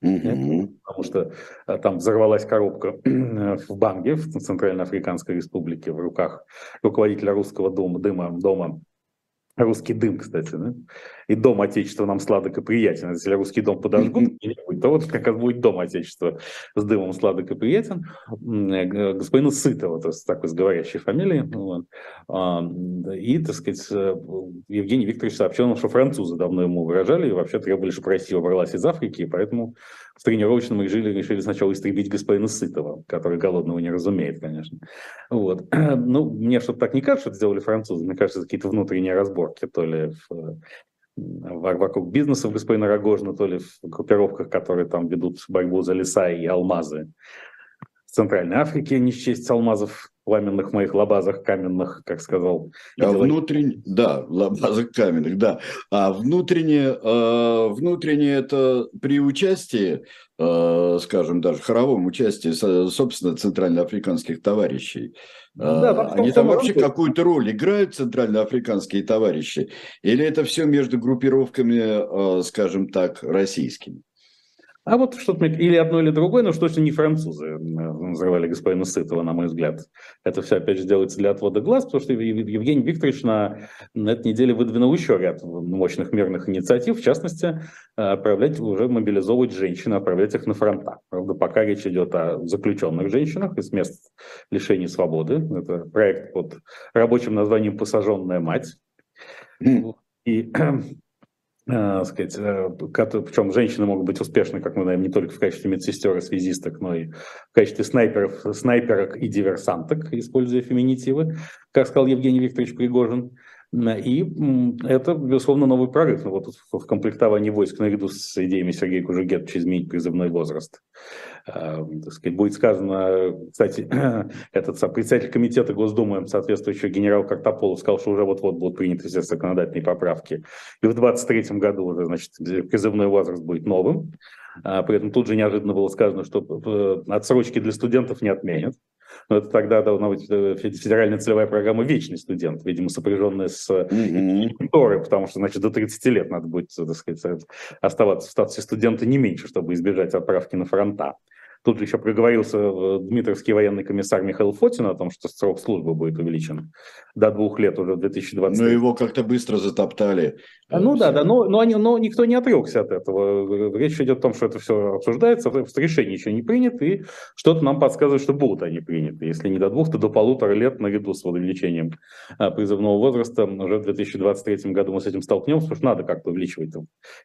Mm-hmm. Потому что а, там взорвалась коробка в Банге, в Центральноафриканской республике, в руках руководителя русского дома, дыма, дома Русский дым, кстати, да? И дом Отечества нам сладок и приятен. Если русский дом подожгут, то вот как раз будет дом Отечества с дымом сладок и приятен. Э, господину Сытова, то есть такой с говорящей фамилией. Вот. А, и, так сказать, э, Евгений Викторович сообщил нам, что французы давно ему выражали и вообще требовали, чтобы Россия убралась из Африки, и поэтому в тренировочном режиме решили сначала истребить господина Сытова, который голодного не разумеет, конечно. Вот. Ну, мне что-то так не кажется, что это сделали французы. Мне кажется, какие-то внутренние разборки, то ли в вокруг бизнесов господина Рогожина, то ли в группировках, которые там ведут борьбу за леса и алмазы Центральной Африке, не счесть алмазов пламенных моих лабазах каменных, как сказал. А внутренне, да, лабазах каменных, да. А внутреннее, э, внутреннее это при участии, э, скажем, даже хоровом участии, собственно, центральноафриканских товарищей. Э, да, Они там вообще какую-то роль играют, центральноафриканские товарищи? Или это все между группировками, э, скажем так, российскими? А вот что-то или одно, или другое, но что точно не французы взрывали господина Сытова, на мой взгляд. Это все, опять же, делается для отвода глаз, потому что Евгений Викторович на, на этой неделе выдвинул еще ряд мощных мирных инициатив, в частности, отправлять уже мобилизовывать женщин, отправлять их на фронта. Правда, пока речь идет о заключенных женщинах из мест лишения свободы. Это проект под рабочим названием «Посаженная мать». И э, сказать, э, причем женщины могут быть успешны, как мы знаем, не только в качестве медсестер и связисток, но и в качестве снайперов, снайперок и диверсанток, используя феминитивы, как сказал Евгений Викторович Пригожин. И это, безусловно, новый прорыв. Ну, вот в комплектовании войск наряду с идеями Сергея Кужугетовича изменить призывной возраст. А, так сказать, будет сказано, кстати, этот председатель комитета Госдумы, соответствующий генерал Картополов, сказал, что уже вот-вот будут приняты все законодательные поправки. И в 2023 году уже, значит, призывной возраст будет новым. А, при этом тут же неожиданно было сказано, что э, отсрочки для студентов не отменят. Но это тогда должна быть э, федеральная целевая программа «Вечный студент», видимо, сопряженная с mm-hmm. потому что, значит, до 30 лет надо будет, так сказать, оставаться в статусе студента не меньше, чтобы избежать отправки на фронта. Тут же еще проговорился э, Дмитровский военный комиссар Михаил Фотин о том, что срок службы будет увеличен до двух лет уже в 2020. Но его как-то быстро затоптали. А, ну да, да, но, но, они, но никто не отрекся от этого. Речь идет о том, что это все обсуждается, решение еще не принято, и что-то нам подсказывает, что будут они приняты. Если не до двух, то до полутора лет наряду с увеличением а, призывного возраста. Уже в 2023 году мы с этим столкнемся, потому что надо как-то увеличивать.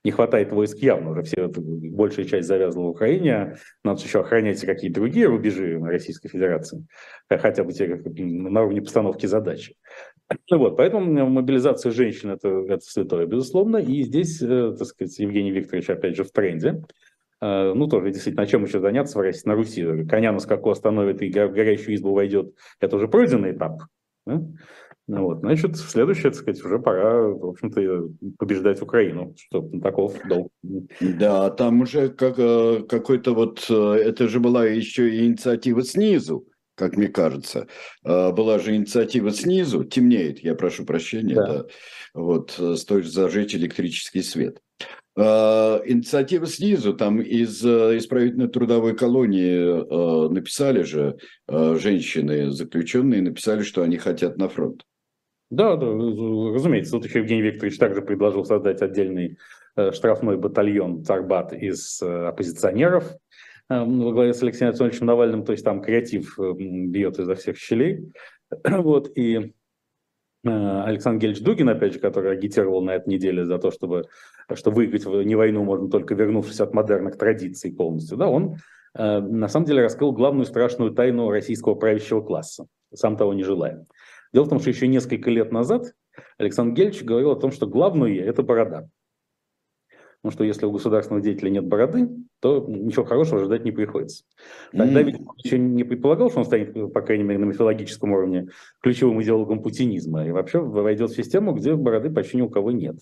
Не хватает войск явно, уже все, большая часть завязана в Украине, надо еще охранять какие-то другие рубежи Российской Федерации, хотя бы те на уровне постановки задачи. Вот, поэтому мобилизация женщин это, это святое, безусловно. И здесь, э, так сказать, Евгений Викторович, опять же, в тренде. Э, ну, тоже действительно, чем еще заняться в России, на Руси? Коня на скаку остановит и горящую избу войдет. Это уже пройденный этап. Да? Ну вот, значит, следующее, так сказать, уже пора, в общем-то, побеждать Украину, что таков долг. Да, там уже как, э, какой-то вот, э, это же была еще и инициатива снизу, как мне кажется. Э, была же инициатива снизу, темнеет, я прошу прощения, да. Да, вот, стоит зажечь электрический свет. Инициатива снизу, там из исправительной трудовой колонии написали же женщины, заключенные, написали, что они хотят на фронт. Да, да, разумеется. Тут еще Евгений Викторович также предложил создать отдельный штрафной батальон Царбат из оппозиционеров во главе с Алексеем Анатольевичем Навальным, то есть там креатив бьет изо всех щелей. Вот, и Александр Гельевич Дугин, опять же, который агитировал на этой неделе за то, чтобы что выиграть не войну можно только вернувшись от модерных традиций полностью, да, он э, на самом деле раскрыл главную страшную тайну российского правящего класса, сам того не желая. Дело в том, что еще несколько лет назад Александр Гельевич говорил о том, что главное – это борода. Потому что если у государственного деятеля нет бороды, то ничего хорошего ждать не приходится. Тогда ведь он еще не предполагал, что он станет, по крайней мере, на мифологическом уровне ключевым идеологом путинизма. И вообще войдет в систему, где бороды почти ни у кого нет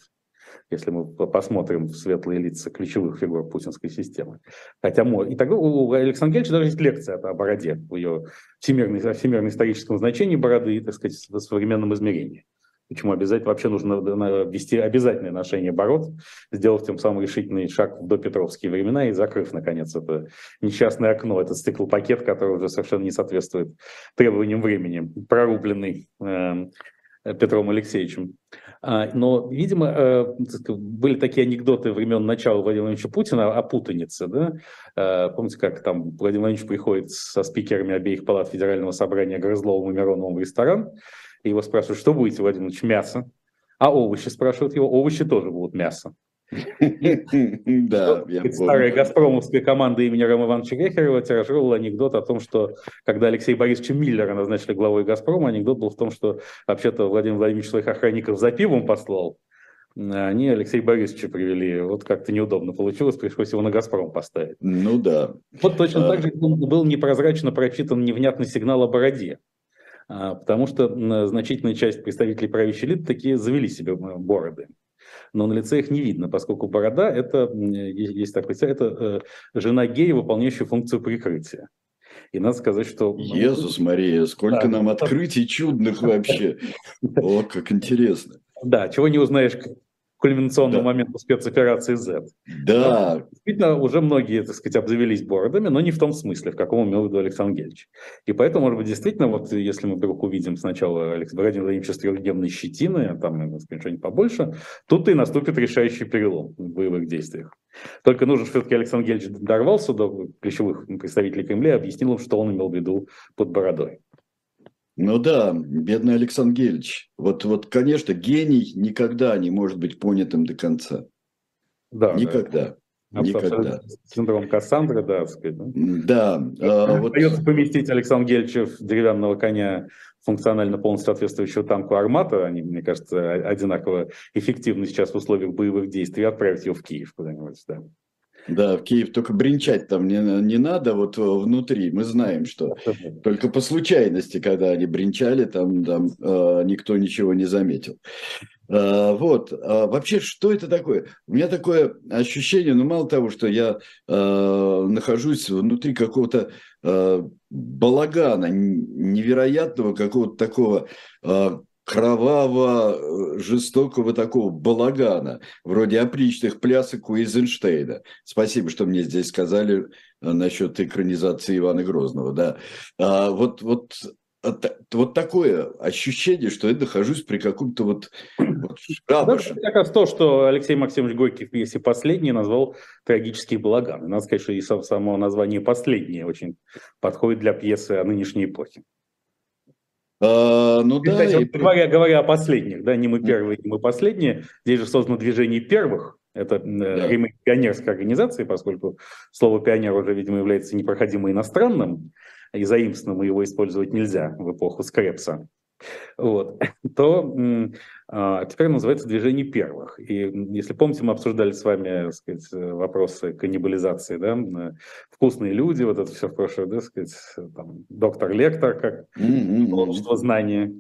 если мы посмотрим в светлые лица ключевых фигур путинской системы. Хотя, и тогда у Александра Гельевича даже есть лекция о бороде, в ее всемирно историческом значении бороды, так сказать, в современном измерении. Почему обязательно вообще нужно ввести обязательное ношение бород, сделав тем самым решительный шаг в допетровские времена и закрыв, наконец, это несчастное окно, этот стеклопакет, который уже совершенно не соответствует требованиям времени, прорубленный э, Петром Алексеевичем. Но, видимо, э, были такие анекдоты времен начала Владимира Владимировича Путина о путанице. Да? Э, помните, как там Владимир Владимирович приходит со спикерами обеих палат Федерального собрания Грызловым и Мироновым в ресторан, и его спрашивают, что будете, Владимир Владимирович, мясо? А овощи, спрашивают его, овощи тоже будут мясо. Да, Старая газпромовская команда имени Рома Ивановича Гехерева тиражировала анекдот о том, что когда Алексея Борисовича Миллера назначили главой «Газпрома», анекдот был в том, что вообще-то Владимир Владимирович своих охранников за пивом послал, они Алексея Борисовича привели. Вот как-то неудобно получилось, пришлось его на «Газпром» поставить. Ну да. Вот точно а... так же был непрозрачно прочитан невнятный сигнал о бороде. А, потому что значительная часть представителей правящей элиты такие завели себе бороды но на лице их не видно, поскольку борода – это, есть такое, это э, жена гея, выполняющая функцию прикрытия. И надо сказать, что... Иисус Мария, сколько да, нам открытий чудных вообще. О, как интересно. Да, чего не узнаешь кульминационного да. момента спецоперации Z. Да. Но, действительно, уже многие, так сказать, обзавелись бородами, но не в том смысле, в каком имел в виду Александр Гельевич. И поэтому, может быть, действительно, вот если мы вдруг увидим сначала Александра Владимира Владимировича с трехдневной щетиной, а там, сказать, что-нибудь побольше, тут и наступит решающий перелом в боевых действиях. Только нужно, все-таки Александр Гельевич дорвался до ключевых представителей Кремля и объяснил им, что он имел в виду под бородой. Ну да, бедный Александр Гельевич. Вот, вот, конечно, гений никогда не может быть понятым до конца. Да. Никогда. Да. Никогда. Синдром Кассандры, да, сказать. Да. да а, вот... Придется поместить Александра Гельевича в деревянного коня функционально полностью соответствующего танку «Армата», они, мне кажется, одинаково эффективны сейчас в условиях боевых действий, отправить его в Киев куда-нибудь, да. Да, в Киев только бренчать там не, не надо, вот внутри. Мы знаем, что только по случайности, когда они бренчали, там, там э, никто ничего не заметил. Э, вот. А вообще, что это такое? У меня такое ощущение, ну, мало того, что я э, нахожусь внутри какого-то э, балагана, невероятного какого-то такого э, кроваво жестокого такого балагана, вроде опричных плясок у Эйзенштейна. Спасибо, что мне здесь сказали э, насчет экранизации Ивана Грозного. Да. А вот, вот, вот такое ощущение, что я нахожусь при каком-то вот, вот шабаше. Как раз то, что Алексей Максимович Горький в пьесе «Последний» назвал трагический балаган. Надо сказать, что и само название «Последнее» очень подходит для пьесы о нынешней эпохе. А, ну да. Кстати, и... говоря, говоря о последних, да, не мы первые, не мы последние, здесь же создано движение первых, это э, да. ремейк пионерской организации, поскольку слово пионер уже, видимо, является непроходимо иностранным, и заимствованным его использовать нельзя в эпоху Скрепса вот, то теперь называется движение первых. И если помните, мы обсуждали с вами сказать, вопросы каннибализации, да, вкусные люди, вот это все в прошлое, да, сказать, там, доктор-лектор, как mm-hmm. общество знания.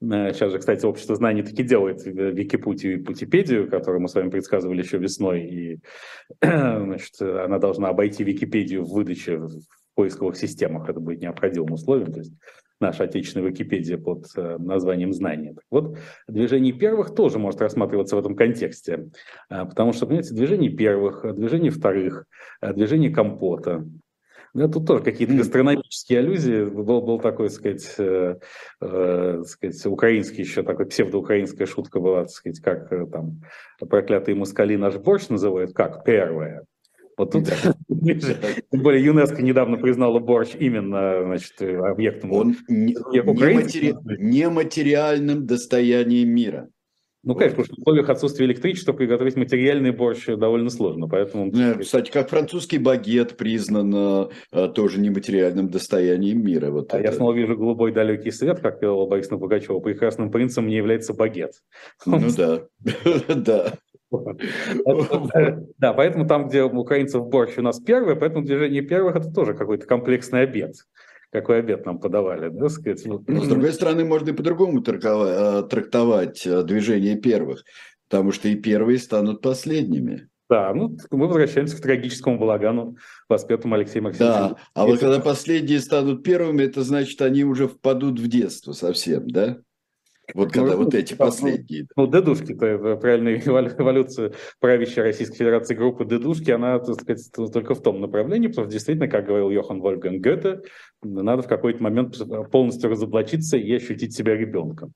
Сейчас же, кстати, общество знаний таки делает Википутию и Путипедию, которую мы с вами предсказывали еще весной, и значит, она должна обойти Википедию в выдаче в поисковых системах. Это будет необходимым условием. То есть наша отечественная Википедия под э, названием «Знание». Так вот, движение первых тоже может рассматриваться в этом контексте, э, потому что, понимаете, движение первых, движение вторых, э, движение компота, Да, тут тоже какие-то гастрономические аллюзии. Был, был такой, так сказать, э, э, сказать, украинский еще такой псевдоукраинская шутка была, так сказать, как там проклятые москали наш борщ называют, как первое. Вот тут, тем более, ЮНЕСКО недавно признала борщ именно значит, объектом. Он не, нематериальным достоянием мира. Ну, конечно, потому что в условиях отсутствия электричества приготовить материальный борщ довольно сложно, поэтому... Э, кстати, как французский багет признан э, тоже нематериальным достоянием мира. Вот а это. я снова вижу голубой далекий свет, как пела Борисовна Пугачева. Прекрасным принцем не является багет. Ну да, да. Да, поэтому там, где у украинцев борщ у нас первый, поэтому движение первых это тоже какой-то комплексный обед какой обед нам подавали, да, сказать. Но, с другой стороны, можно и по-другому трактовать, трактовать э, движение первых, потому что и первые станут последними. Да, ну мы возвращаемся к трагическому балагану, воспетому Алексеем Максимовичем. Да, а вот когда последние станут первыми, это значит, они уже впадут в детство совсем, да? Вот когда ну, вот эти последние. Ну, дедушки-то, это правильная эволюция правящей Российской Федерации группы дедушки, она, так сказать, только в том направлении, потому что действительно, как говорил Йохан Вольфганг Гёте, надо в какой-то момент полностью разоблачиться и ощутить себя ребенком.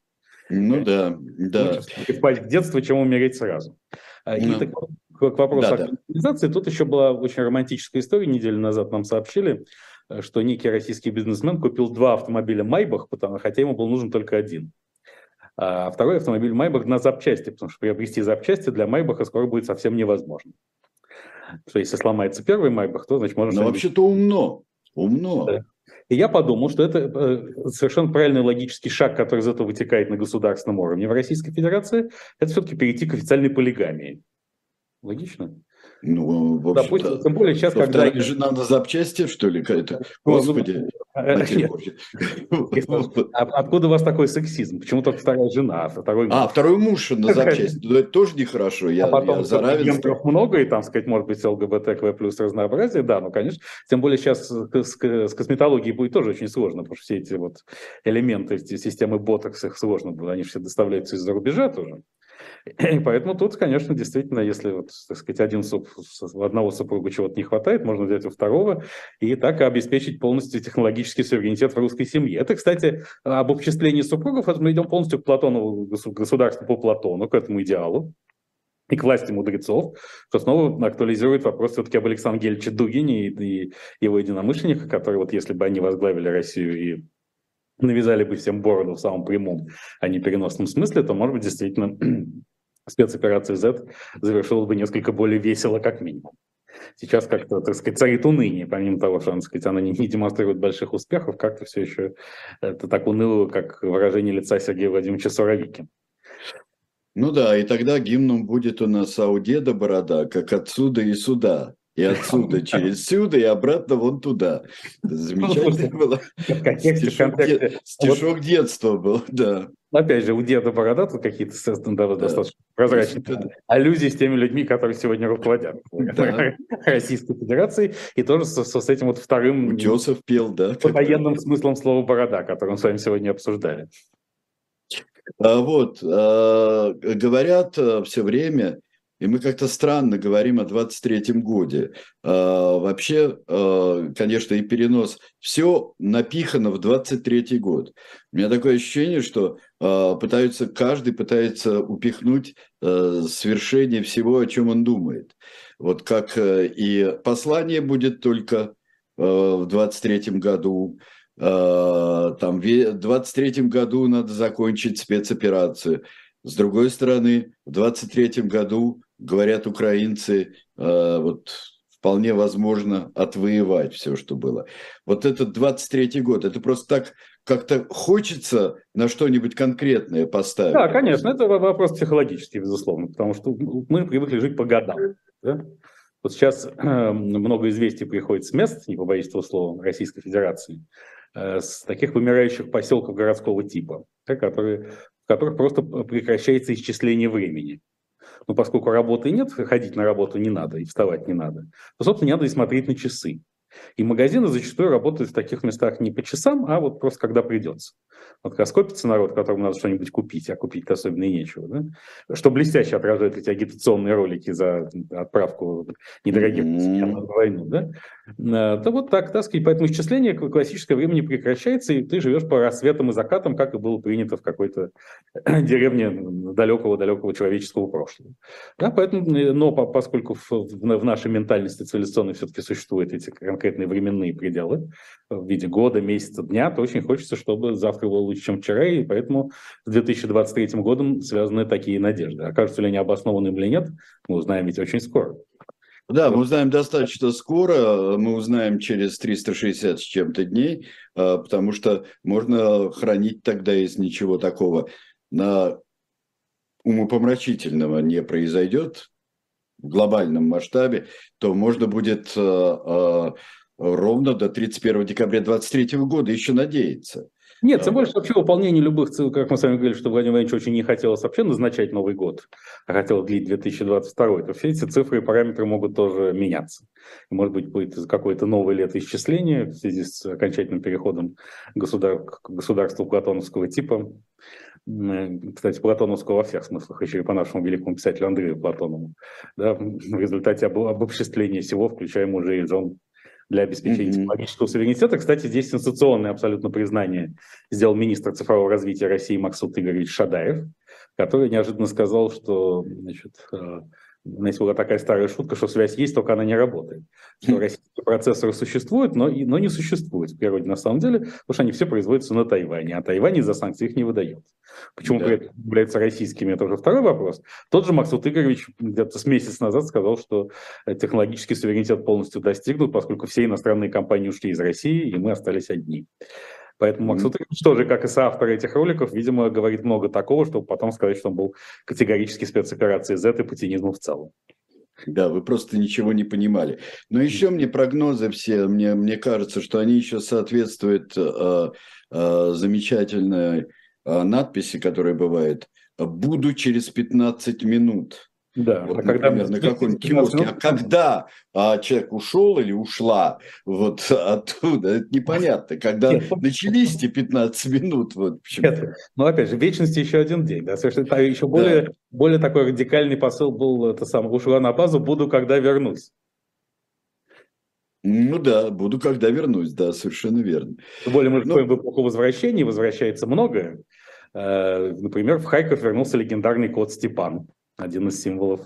Ну да, да. Лучше впасть в детство, чем умереть сразу. А, и ну, так, к вопросу да, о коллективизации, да. тут еще была очень романтическая история, неделю назад нам сообщили, что некий российский бизнесмен купил два автомобиля Майбах, потому, хотя ему был нужен только один. А второй автомобиль Майбах на запчасти, потому что приобрести запчасти для Майбаха скоро будет совсем невозможно. Что если сломается первый Майбах, то значит можно... Но вообще-то умно, умно. Да. И я подумал, что это э, совершенно правильный логический шаг, который из этого вытекает на государственном уровне в Российской Федерации, это все-таки перейти к официальной полигамии. Логично? Ну, в Допустим, тем более сейчас, когда... Жена на запчасти, что ли, какая-то? Ну, Господи. А откуда у вас такой сексизм? Почему только вторая жена, а второй муж? А, второй муж на запчасти. Ну, это тоже нехорошо. Я, а потом за равенство. много, и там, сказать, может быть, ЛГБТКВ плюс разнообразие, да, ну, конечно. Тем более сейчас с, косметологией будет тоже очень сложно, потому что все эти вот элементы, эти системы ботокс, их сложно, они все доставляются из-за рубежа тоже. И поэтому тут, конечно, действительно, если, вот, так сказать, один суп, одного супруга чего-то не хватает, можно взять у второго и так обеспечить полностью технологический суверенитет в русской семье. Это, кстати, об обчислении супругов, это мы идем полностью к Платону, государству по Платону, к этому идеалу и к власти мудрецов, что снова актуализирует вопрос все-таки об Александре Гельче Дугине и, и его единомышленниках, которые вот если бы они возглавили Россию и навязали бы всем бороду в самом прямом, а не переносном смысле, то, может быть, действительно спецоперация Z завершилась бы несколько более весело, как минимум. Сейчас как-то, так сказать, царит уныние, помимо того, что, так сказать, она не, не демонстрирует больших успехов, как-то все еще это так уныло, как выражение лица Сергея Владимировича Суровики. Ну да, и тогда гимном будет у нас «Аудеда борода, как отсюда и сюда» и отсюда через сюда и обратно вон туда. Замечательно было. Стишок, детства был, да. Опять же, у деда борода тут какие-то да, достаточно прозрачные аллюзии с теми людьми, которые сегодня руководят Российской Федерацией, и тоже с, этим вот вторым... Утесов пел, да. Военным смыслом слова «борода», который мы с вами сегодня обсуждали. А вот, а, говорят а, все время, и мы как-то странно говорим о 23-м годе. А, вообще, а, конечно, и перенос, все напихано в 23-й год. У меня такое ощущение, что а, пытаются, каждый пытается упихнуть а, свершение всего, о чем он думает. Вот как а, и послание будет только а, в 23-м году, а, там в 23-м году надо закончить спецоперацию. С другой стороны, в 23-м году говорят украинцы, э, вот вполне возможно отвоевать все, что было. Вот этот 23-й год, это просто так как-то хочется на что-нибудь конкретное поставить. Да, конечно, это вопрос психологический, безусловно, потому что мы привыкли жить по годам. Да? Вот сейчас э, много известий приходит с мест, не побоюсь этого слова, Российской Федерации, э, с таких вымирающих поселков городского типа, да, которые, в которых просто прекращается исчисление времени. Но поскольку работы нет, ходить на работу не надо и вставать не надо, то, собственно, не надо и смотреть на часы. И магазины зачастую работают в таких местах не по часам, а вот просто когда придется. Вот когда скопится народ, которому надо что-нибудь купить, а купить особенно и нечего, да? что блестяще отражает эти агитационные ролики за отправку недорогих mm-hmm. на войну, да? Э, то вот так, так сказать, поэтому исчисление классическое времени прекращается, и ты живешь по рассветам и закатам, как и было принято в какой-то деревне далекого-далекого человеческого прошлого. Да, поэтому, э, но поскольку в, в нашей ментальности цивилизационной все-таки существуют эти конкретные временные пределы в виде года, месяца, дня, то очень хочется, чтобы завтра было лучше, чем вчера, и поэтому с 2023 годом связаны такие надежды. Окажутся ли они обоснованными или нет, мы узнаем ведь очень скоро. Да, мы узнаем достаточно скоро, мы узнаем через 360 с чем-то дней, а, потому что можно хранить тогда, если ничего такого на умопомрачительного не произойдет в глобальном масштабе, то можно будет а, а, ровно до 31 декабря 2023 года еще надеяться. Нет, тем что вообще выполнение любых цифр, как мы с вами говорили, что Владимир Владимирович очень не хотелось вообще назначать Новый год, а хотел длить 2022, то все эти цифры и параметры могут тоже меняться. И, может быть, будет какое-то новое летоисчисление в связи с окончательным переходом государ... к государству платоновского типа. Кстати, Платоновского во всех смыслах, еще и по нашему великому писателю Андрею Платонову. Да, в результате об... обобществления всего, включая мужей и жен для обеспечения mm-hmm. технологического суверенитета. Кстати, здесь сенсационное абсолютно признание сделал министр цифрового развития России Максут Игоревич Шадаев, который неожиданно сказал, что значит, э, знаете, была такая старая шутка, что связь есть, только она не работает. Что российские процессоры существуют, но, но не существуют в природе на самом деле, потому что они все производятся на Тайване, а Тайвань из-за санкций их не выдает. Почему да. при этом являются российскими, это уже второй вопрос. Тот же Максут Игоревич где-то с месяц назад сказал, что технологический суверенитет полностью достигнут, поскольку все иностранные компании ушли из России, и мы остались одни. Поэтому Макс Утринович тоже, как и соавтор этих роликов, видимо, говорит много такого, чтобы потом сказать, что он был категорически спецоперацией Z и путинизму в целом. Да, вы просто ничего не понимали. Но еще мне прогнозы все, мне, мне кажется, что они еще соответствуют э, э, замечательной э, надписи, которая бывает «Буду через 15 минут». Да, вот, а когда например, на каком-нибудь киоске. А когда а, человек ушел или ушла вот оттуда, это непонятно. Когда Нет, начались эти 15 минут. Вот, Нет, ну, опять же, в вечности еще один день. Да, совершенно, еще более, да. более такой радикальный посыл был, это сам, ушла на базу, буду, когда вернусь. Ну да, буду, когда вернусь, да, совершенно верно. Тем более мы ну, в эпоху возвращения, возвращается многое. Э, например, в Харьков вернулся легендарный кот Степан один из символов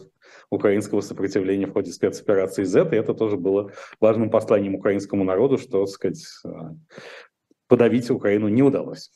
украинского сопротивления в ходе спецоперации Z, и это тоже было важным посланием украинскому народу, что, так сказать, а, подавить Украину не удалось.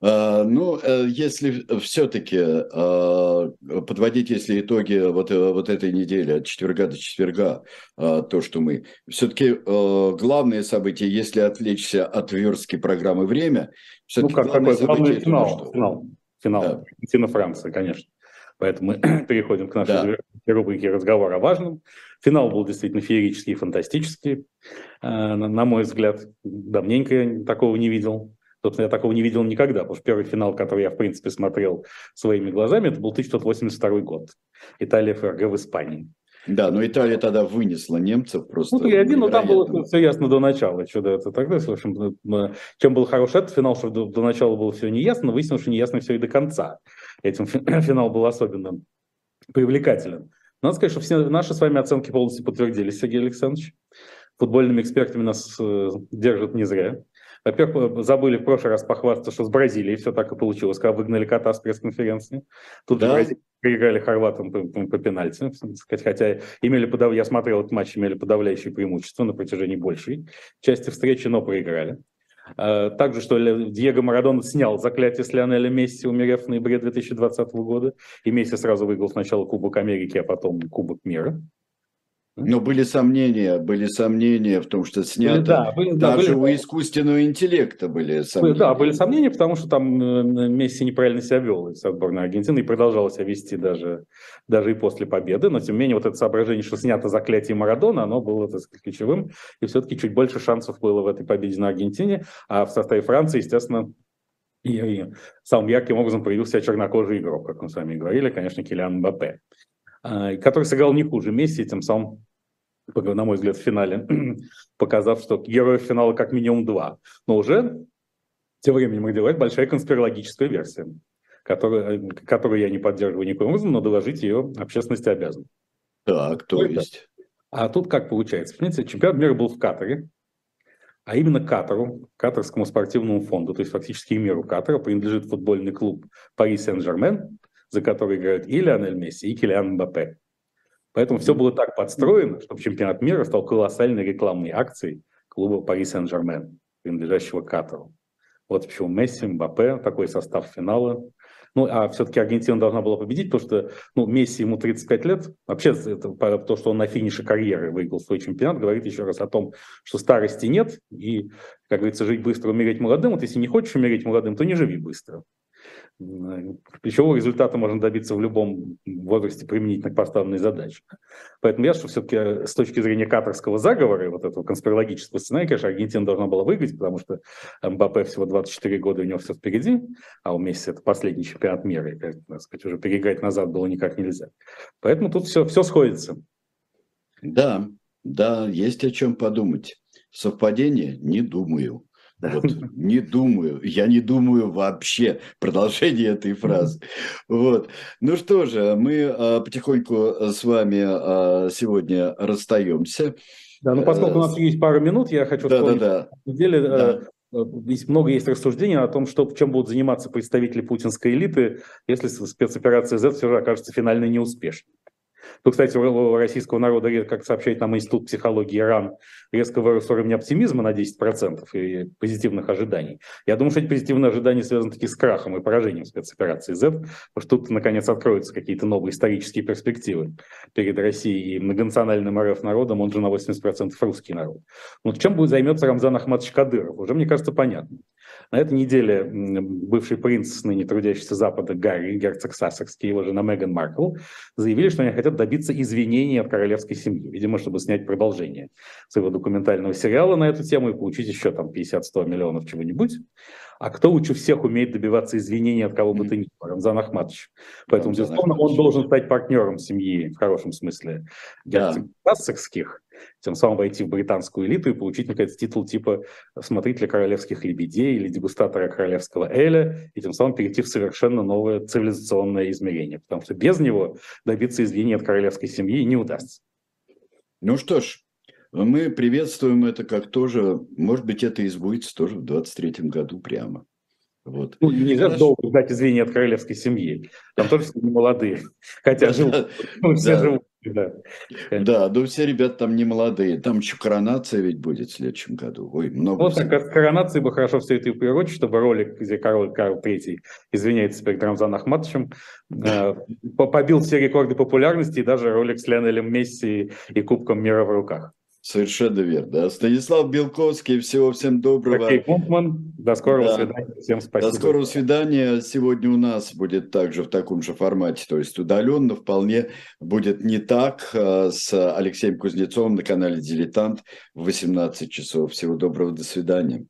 А, ну, э, если все-таки а, подводить, если итоги вот, э, вот этой недели, от четверга до четверга, то, что мы... Все-таки главные события, если отвлечься от верстки программы «Время», все-таки ну, как главное такой главный финал, что... финал, финал, да. Аргентина-Франция, конечно. Поэтому мы переходим к нашей да. рубрике «Разговор о важном». Финал был действительно феерический и фантастический. А, на мой взгляд, давненько я такого не видел. Собственно, я такого не видел никогда, потому что первый финал, который я, в принципе, смотрел своими глазами, это был 1982 год. Италия ФРГ в Испании. Да, но Италия тогда вынесла немцев просто. Ну, 3-1, но там было все ясно до начала. Что это тогда, в общем, чем был хорош этот финал, что до, до начала было все неясно, но выяснилось, что неясно все и до конца. Этим финал был особенно привлекателен. Надо сказать, что все наши с вами оценки полностью подтвердились, Сергей Александрович. Футбольными экспертами нас э, держат не зря. Во-первых, забыли в прошлый раз похвастаться, что с Бразилией все так и получилось, когда выгнали кота с пресс-конференции. Тут да. проиграли хорватам по, по, по пенальти, хотя имели подав... я смотрел этот матч, имели подавляющее преимущество на протяжении большей части встречи, но проиграли. А, также, что Диего Марадона снял заклятие с Лионеля Месси, умерев в ноябре 2020 года, и Месси сразу выиграл сначала Кубок Америки, а потом Кубок мира. Но были сомнения, были сомнения в том, что снято. Да, были, да, Даже были, у искусственного интеллекта были сомнения. Да, были сомнения, потому что там э, Месси неправильно себя вел из сборной Аргентины и продолжал себя вести даже, даже и после победы. Но, тем не менее, вот это соображение, что снято заклятие Марадона, оно было, так сказать, ключевым. И все-таки чуть больше шансов было в этой победе на Аргентине. А в составе Франции, естественно, и, и самым ярким образом проявился чернокожий игрок, как мы с вами говорили, конечно, Килиан Мбаппе. А, который сыграл не хуже Месси, тем самым, на мой взгляд, в финале, показав, что героев финала как минимум два. Но уже Тем временем родилась большая конспирологическая версия, которую, которую я не поддерживаю никаким образом, но доложить ее общественности обязан. Так, то есть? А тут как получается? Понимаете, чемпионат мира был в Катаре, а именно Катару, Катарскому спортивному фонду, то есть фактически миру Катара, принадлежит футбольный клуб Пари Сен-Жермен, за который играют и Лионель Месси, и Килиан Мбаппе. Поэтому все было так подстроено, чтобы чемпионат мира стал колоссальной рекламной акцией клуба Пари Сен-Жермен, принадлежащего Катару. Вот почему Месси, Мбаппе, такой состав финала. Ну, а все-таки Аргентина должна была победить, потому что ну, Месси ему 35 лет. Вообще, это, то, что он на финише карьеры выиграл свой чемпионат, говорит еще раз о том, что старости нет. И, как говорится, жить быстро, умереть молодым. Вот если не хочешь умереть молодым, то не живи быстро. Ключевого результата можно добиться в любом возрасте применительно к поставленной задаче. Поэтому я, что все-таки э, с точки зрения катарского заговора и вот этого конспирологического сценария, конечно, Аргентина должна была выиграть, потому что МБП всего 24 года, у него все впереди, а у Месси это последний чемпионат мира, и, так сказать, уже переиграть назад было никак нельзя. Поэтому тут все, все сходится. Да, да, есть о чем подумать. Совпадение? Не думаю. Вот, не думаю, я не думаю вообще. Продолжение этой фразы. Вот. Ну что же, мы а, потихоньку с вами а, сегодня расстаемся. Да, ну поскольку у нас э, есть пару минут, я хочу да, сказать, да, да. на деле да. Э, здесь много есть рассуждений о том, что, чем будут заниматься представители путинской элиты, если спецоперация Z все же окажется финально неуспешной. Ну, кстати, у российского народа, как сообщает нам Институт психологии Иран, резко вырос уровень оптимизма на 10% и позитивных ожиданий. Я думаю, что эти позитивные ожидания связаны таки с крахом и поражением спецоперации Z, потому что тут, наконец, откроются какие-то новые исторические перспективы перед Россией и многонациональным РФ народом, он же на 80% русский народ. Ну, чем будет займется Рамзан Ахматович Кадыров, уже, мне кажется, понятно. На этой неделе бывший принц, ныне трудящийся Запада Гарри, герцог Сассекский, его жена Меган Маркл, заявили, что они хотят добиться извинений от королевской семьи, видимо, чтобы снять продолжение своего документального сериала на эту тему и получить еще там 50-100 миллионов чего-нибудь. А кто лучше всех умеет добиваться извинений от кого бы то ни было? Рамзан Ахматович. Поэтому, безусловно, он должен стать партнером семьи, в хорошем смысле, герцогов да. Сассекских тем самым войти в британскую элиту и получить, наконец, титул типа смотрителя королевских лебедей или дегустатора королевского эля, и тем самым перейти в совершенно новое цивилизационное измерение, потому что без него добиться извинений от королевской семьи не удастся. Ну что ж, мы приветствуем это как тоже, может быть, это и сбудется тоже в 23 году прямо. Вот. Ну, нельзя Хорошо. долго ждать извинения от королевской семьи. Там тоже все молодые. Хотя живут. Все живут да. да, но все ребята там не молодые. Там еще коронация ведь будет в следующем году. Ой, много. Вот так, от коронации бы хорошо все это и прирочить, чтобы ролик, где король Карл III извиняется перед Рамзаном Ахматовичем, э, побил все рекорды популярности, и даже ролик с Леонелем Месси и Кубком мира в руках. Совершенно верно. Станислав Белковский, всего всем доброго. Окей, Пунктман, до скорого да. свидания. Всем спасибо. До скорого свидания. Сегодня у нас будет также в таком же формате, то есть удаленно, вполне будет не так э, с Алексеем Кузнецовым на канале «Дилетант» в 18 часов. Всего доброго, до свидания.